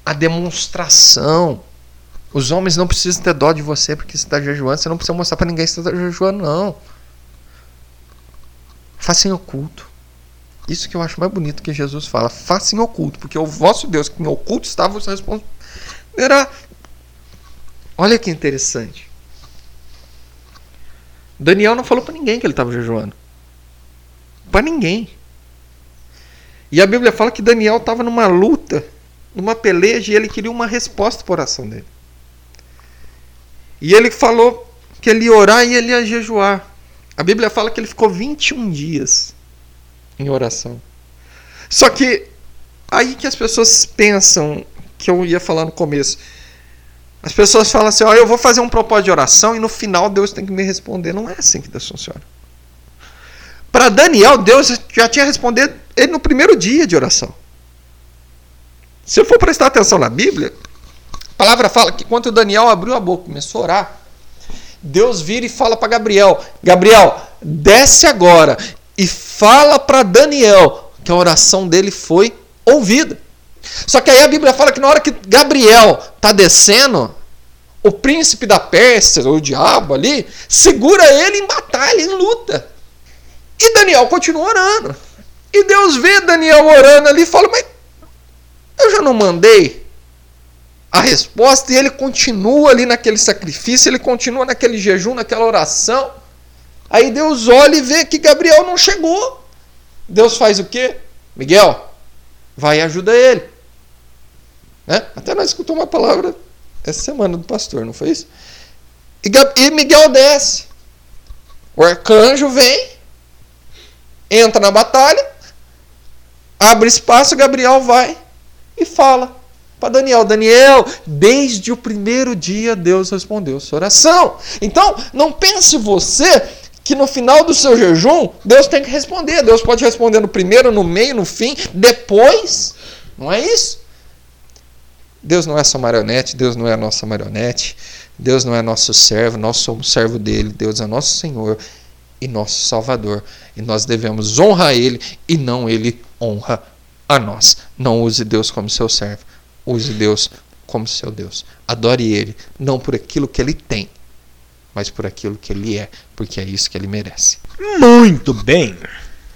a demonstração. Os homens não precisam ter dó de você porque você está jejuando. Você não precisa mostrar para ninguém que você está jejuando, não. Faça em oculto. Isso que eu acho mais bonito que Jesus fala. Faça em oculto, porque o vosso Deus que em oculto estava, você responderá. Olha que interessante. Daniel não falou para ninguém que ele estava jejuando. Para ninguém. E a Bíblia fala que Daniel estava numa luta, numa peleja, e ele queria uma resposta para oração dele. E ele falou que ele ia orar e ele ia jejuar. A Bíblia fala que ele ficou 21 dias em oração. Só que aí que as pessoas pensam, que eu ia falar no começo, as pessoas falam assim: ó, eu vou fazer um propósito de oração e no final Deus tem que me responder. Não é assim que Deus funciona. Para Daniel, Deus já tinha respondido ele no primeiro dia de oração. Se eu for prestar atenção na Bíblia, a palavra fala que quando Daniel abriu a boca começou a orar, Deus vira e fala para Gabriel: Gabriel, desce agora e fala para Daniel que a oração dele foi ouvida. Só que aí a Bíblia fala que na hora que Gabriel está descendo, o príncipe da Pérsia, o diabo ali, segura ele em batalha, em luta. E Daniel continua orando. E Deus vê Daniel orando ali e fala: Mas eu já não mandei a resposta. E ele continua ali naquele sacrifício, ele continua naquele jejum, naquela oração. Aí Deus olha e vê que Gabriel não chegou. Deus faz o quê? Miguel, vai e ajuda ele. Né? Até nós escutamos uma palavra essa semana do pastor, não foi isso? E Miguel desce. O arcanjo vem, entra na batalha, abre espaço, Gabriel vai e fala para Daniel: Daniel, desde o primeiro dia Deus respondeu sua oração. Então, não pense você que no final do seu jejum Deus tem que responder. Deus pode responder no primeiro, no meio, no fim, depois. Não é isso? Deus não é sua marionete, Deus não é a nossa marionete, Deus não é nosso servo, nós somos servo dele, Deus é nosso Senhor e nosso Salvador. E nós devemos honrar Ele e não Ele honra a nós. Não use Deus como seu servo, use Deus como seu Deus. Adore Ele, não por aquilo que Ele tem, mas por aquilo que Ele é, porque é isso que Ele merece.
Muito bem.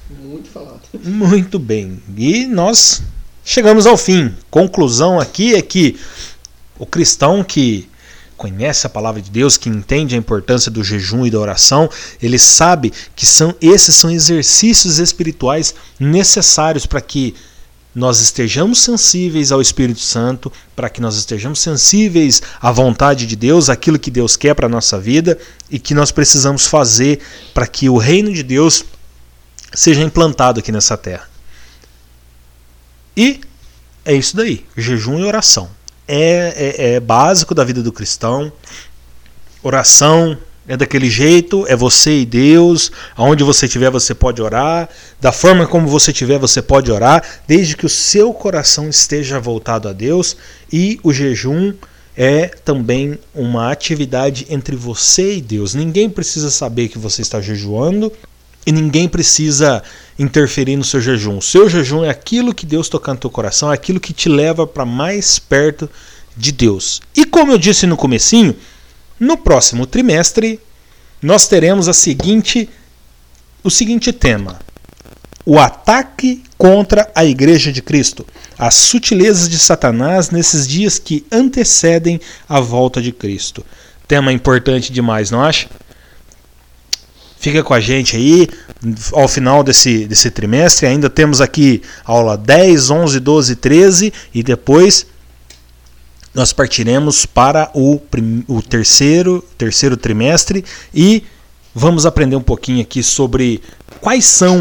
Muito falado.
Muito bem. E nós Chegamos ao fim. Conclusão aqui é que o cristão que conhece a palavra de Deus, que entende a importância do jejum e da oração, ele sabe que são esses são exercícios espirituais necessários para que nós estejamos sensíveis ao Espírito Santo, para que nós estejamos sensíveis à vontade de Deus, aquilo que Deus quer para a nossa vida e que nós precisamos fazer para que o reino de Deus seja implantado aqui nessa terra. E é isso daí: jejum e oração. É, é, é básico da vida do cristão. Oração, é daquele jeito, é você e Deus. Aonde você estiver, você pode orar. Da forma como você estiver, você pode orar, desde que o seu coração esteja voltado a Deus. E o jejum é também uma atividade entre você e Deus. Ninguém precisa saber que você está jejuando e ninguém precisa interferir no seu jejum. O seu jejum é aquilo que Deus toca no teu coração, é aquilo que te leva para mais perto de Deus. E como eu disse no comecinho, no próximo trimestre, nós teremos a seguinte, o seguinte tema: o ataque contra a Igreja de Cristo, as sutilezas de Satanás nesses dias que antecedem a volta de Cristo. Tema importante demais, não acha? Fica com a gente aí ao final desse, desse trimestre. Ainda temos aqui aula 10, 11, 12, 13 e depois nós partiremos para o, o terceiro, terceiro trimestre e vamos aprender um pouquinho aqui sobre quais são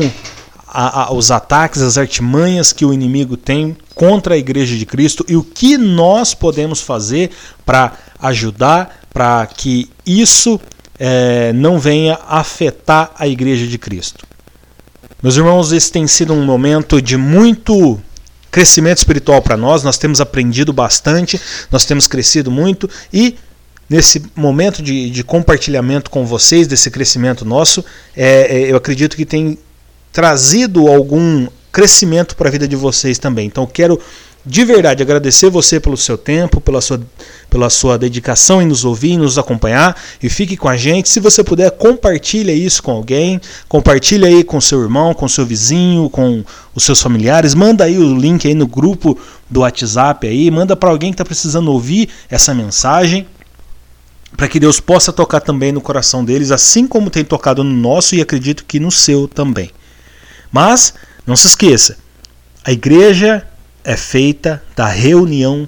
a, a, os ataques, as artimanhas que o inimigo tem contra a Igreja de Cristo e o que nós podemos fazer para ajudar para que isso é, não venha afetar a Igreja de Cristo. Meus irmãos, esse tem sido um momento de muito crescimento espiritual para nós, nós temos aprendido bastante, nós temos crescido muito e nesse momento de, de compartilhamento com vocês desse crescimento nosso, é, é, eu acredito que tem trazido algum crescimento para a vida de vocês também. Então quero de verdade agradecer você pelo seu tempo, pela sua, pela sua dedicação em nos ouvir, em nos acompanhar e fique com a gente. Se você puder, compartilhe isso com alguém, compartilhe aí com seu irmão, com seu vizinho, com os seus familiares, manda aí o link aí no grupo do WhatsApp aí, manda para alguém que está precisando ouvir essa mensagem para que Deus possa tocar também no coração deles, assim como tem tocado no nosso e acredito que no seu também. Mas não se esqueça, a igreja é feita da reunião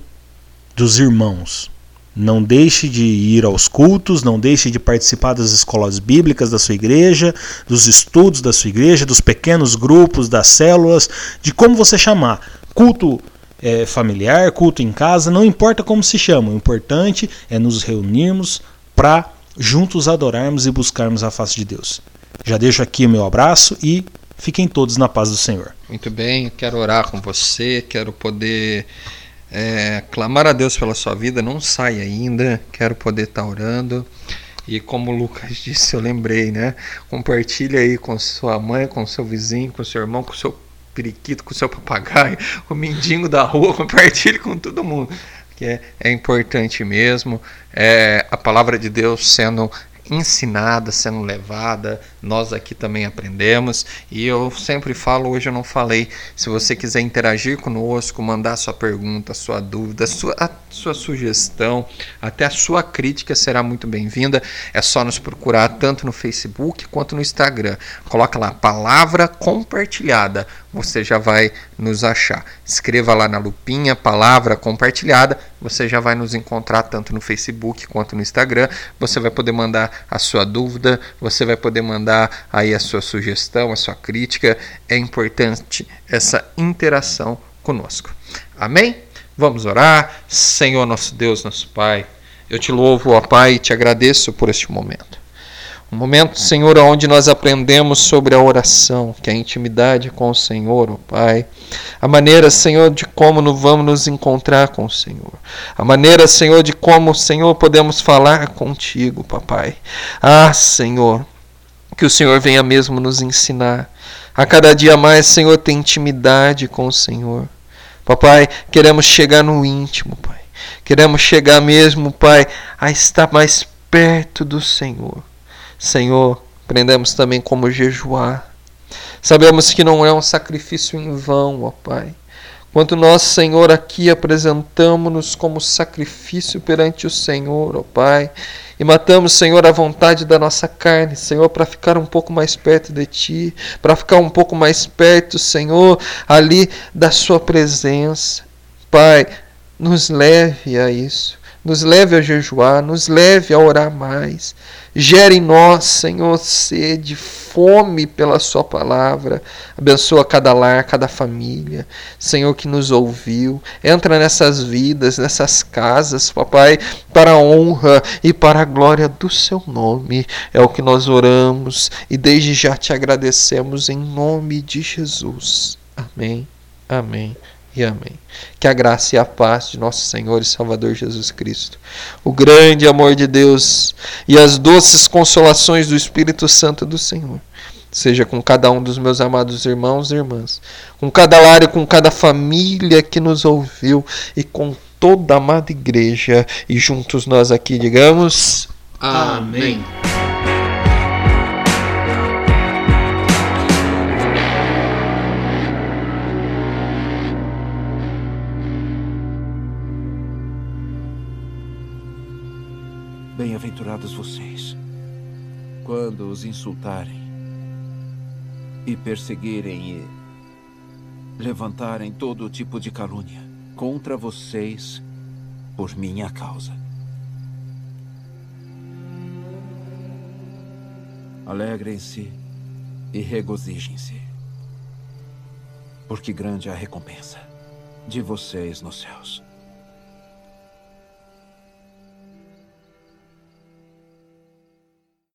dos irmãos. Não deixe de ir aos cultos, não deixe de participar das escolas bíblicas da sua igreja, dos estudos da sua igreja, dos pequenos grupos, das células, de como você chamar. Culto é, familiar, culto em casa, não importa como se chama, o importante é nos reunirmos para juntos adorarmos e buscarmos a face de Deus. Já deixo aqui o meu abraço e Fiquem todos na paz do Senhor.
Muito bem, quero orar com você, quero poder é, clamar a Deus pela sua vida. Não sai ainda, quero poder estar tá orando. E como o Lucas disse, eu lembrei, né? Compartilha aí com sua mãe, com seu vizinho, com seu irmão, com seu periquito, com seu papagaio, o mendigo da rua, compartilhe com todo mundo. Que é, é importante mesmo. É, a palavra de Deus sendo ensinada, sendo levada. Nós aqui também aprendemos. E eu sempre falo, hoje eu não falei, se você quiser interagir conosco, mandar sua pergunta, sua dúvida, sua, a sua sugestão, até a sua crítica será muito bem-vinda. É só nos procurar tanto no Facebook quanto no Instagram. Coloca lá palavra compartilhada, você já vai nos achar. Escreva lá na lupinha palavra compartilhada, você já vai nos encontrar tanto no Facebook quanto no Instagram. Você vai poder mandar a sua dúvida, você vai poder mandar aí a sua sugestão, a sua crítica. É importante essa interação conosco. Amém? Vamos orar. Senhor nosso Deus, nosso Pai, eu te louvo, ó Pai, e te agradeço por este momento. Um momento, Senhor, onde nós aprendemos sobre a oração, que é a intimidade com o Senhor, ó Pai. A maneira, Senhor, de como nos vamos nos encontrar com o Senhor. A maneira, Senhor, de como, Senhor, podemos falar contigo, papai. Ah, Senhor, que o Senhor venha mesmo nos ensinar. A cada dia mais, Senhor, tem intimidade com o Senhor. Papai, queremos chegar no íntimo, Pai. Queremos chegar mesmo, Pai, a estar mais perto do Senhor. Senhor, aprendemos também como jejuar. Sabemos que não é um sacrifício em vão, ó Pai. Quanto nós, Senhor, aqui apresentamos-nos como sacrifício perante o Senhor, ó Pai, e matamos, Senhor, a vontade da nossa carne, Senhor, para ficar um pouco mais perto de Ti, para ficar um pouco mais perto, Senhor, ali da Sua presença. Pai, nos leve a isso. nos leve a jejuar, nos leve a orar mais. Gere em nós, Senhor, sede, fome pela Sua palavra. Abençoa cada lar, cada família. Senhor, que nos ouviu. Entra nessas vidas, nessas casas, papai, para a honra e para a glória do Seu nome. É o que nós oramos e desde já te agradecemos em nome de Jesus. Amém. Amém e amém. Que a graça e a paz de nosso Senhor e Salvador Jesus Cristo, o grande amor de Deus e as doces consolações do Espírito Santo do Senhor, seja com cada um dos meus amados irmãos e irmãs, com cada lar e com cada família que nos ouviu e com toda a amada igreja e juntos nós aqui digamos
amém.
Bem-aventurados quando os insultarem e perseguirem e levantarem todo tipo de calúnia contra vocês por minha causa. Alegrem-se e regozijem-se, porque grande é a recompensa de vocês nos céus.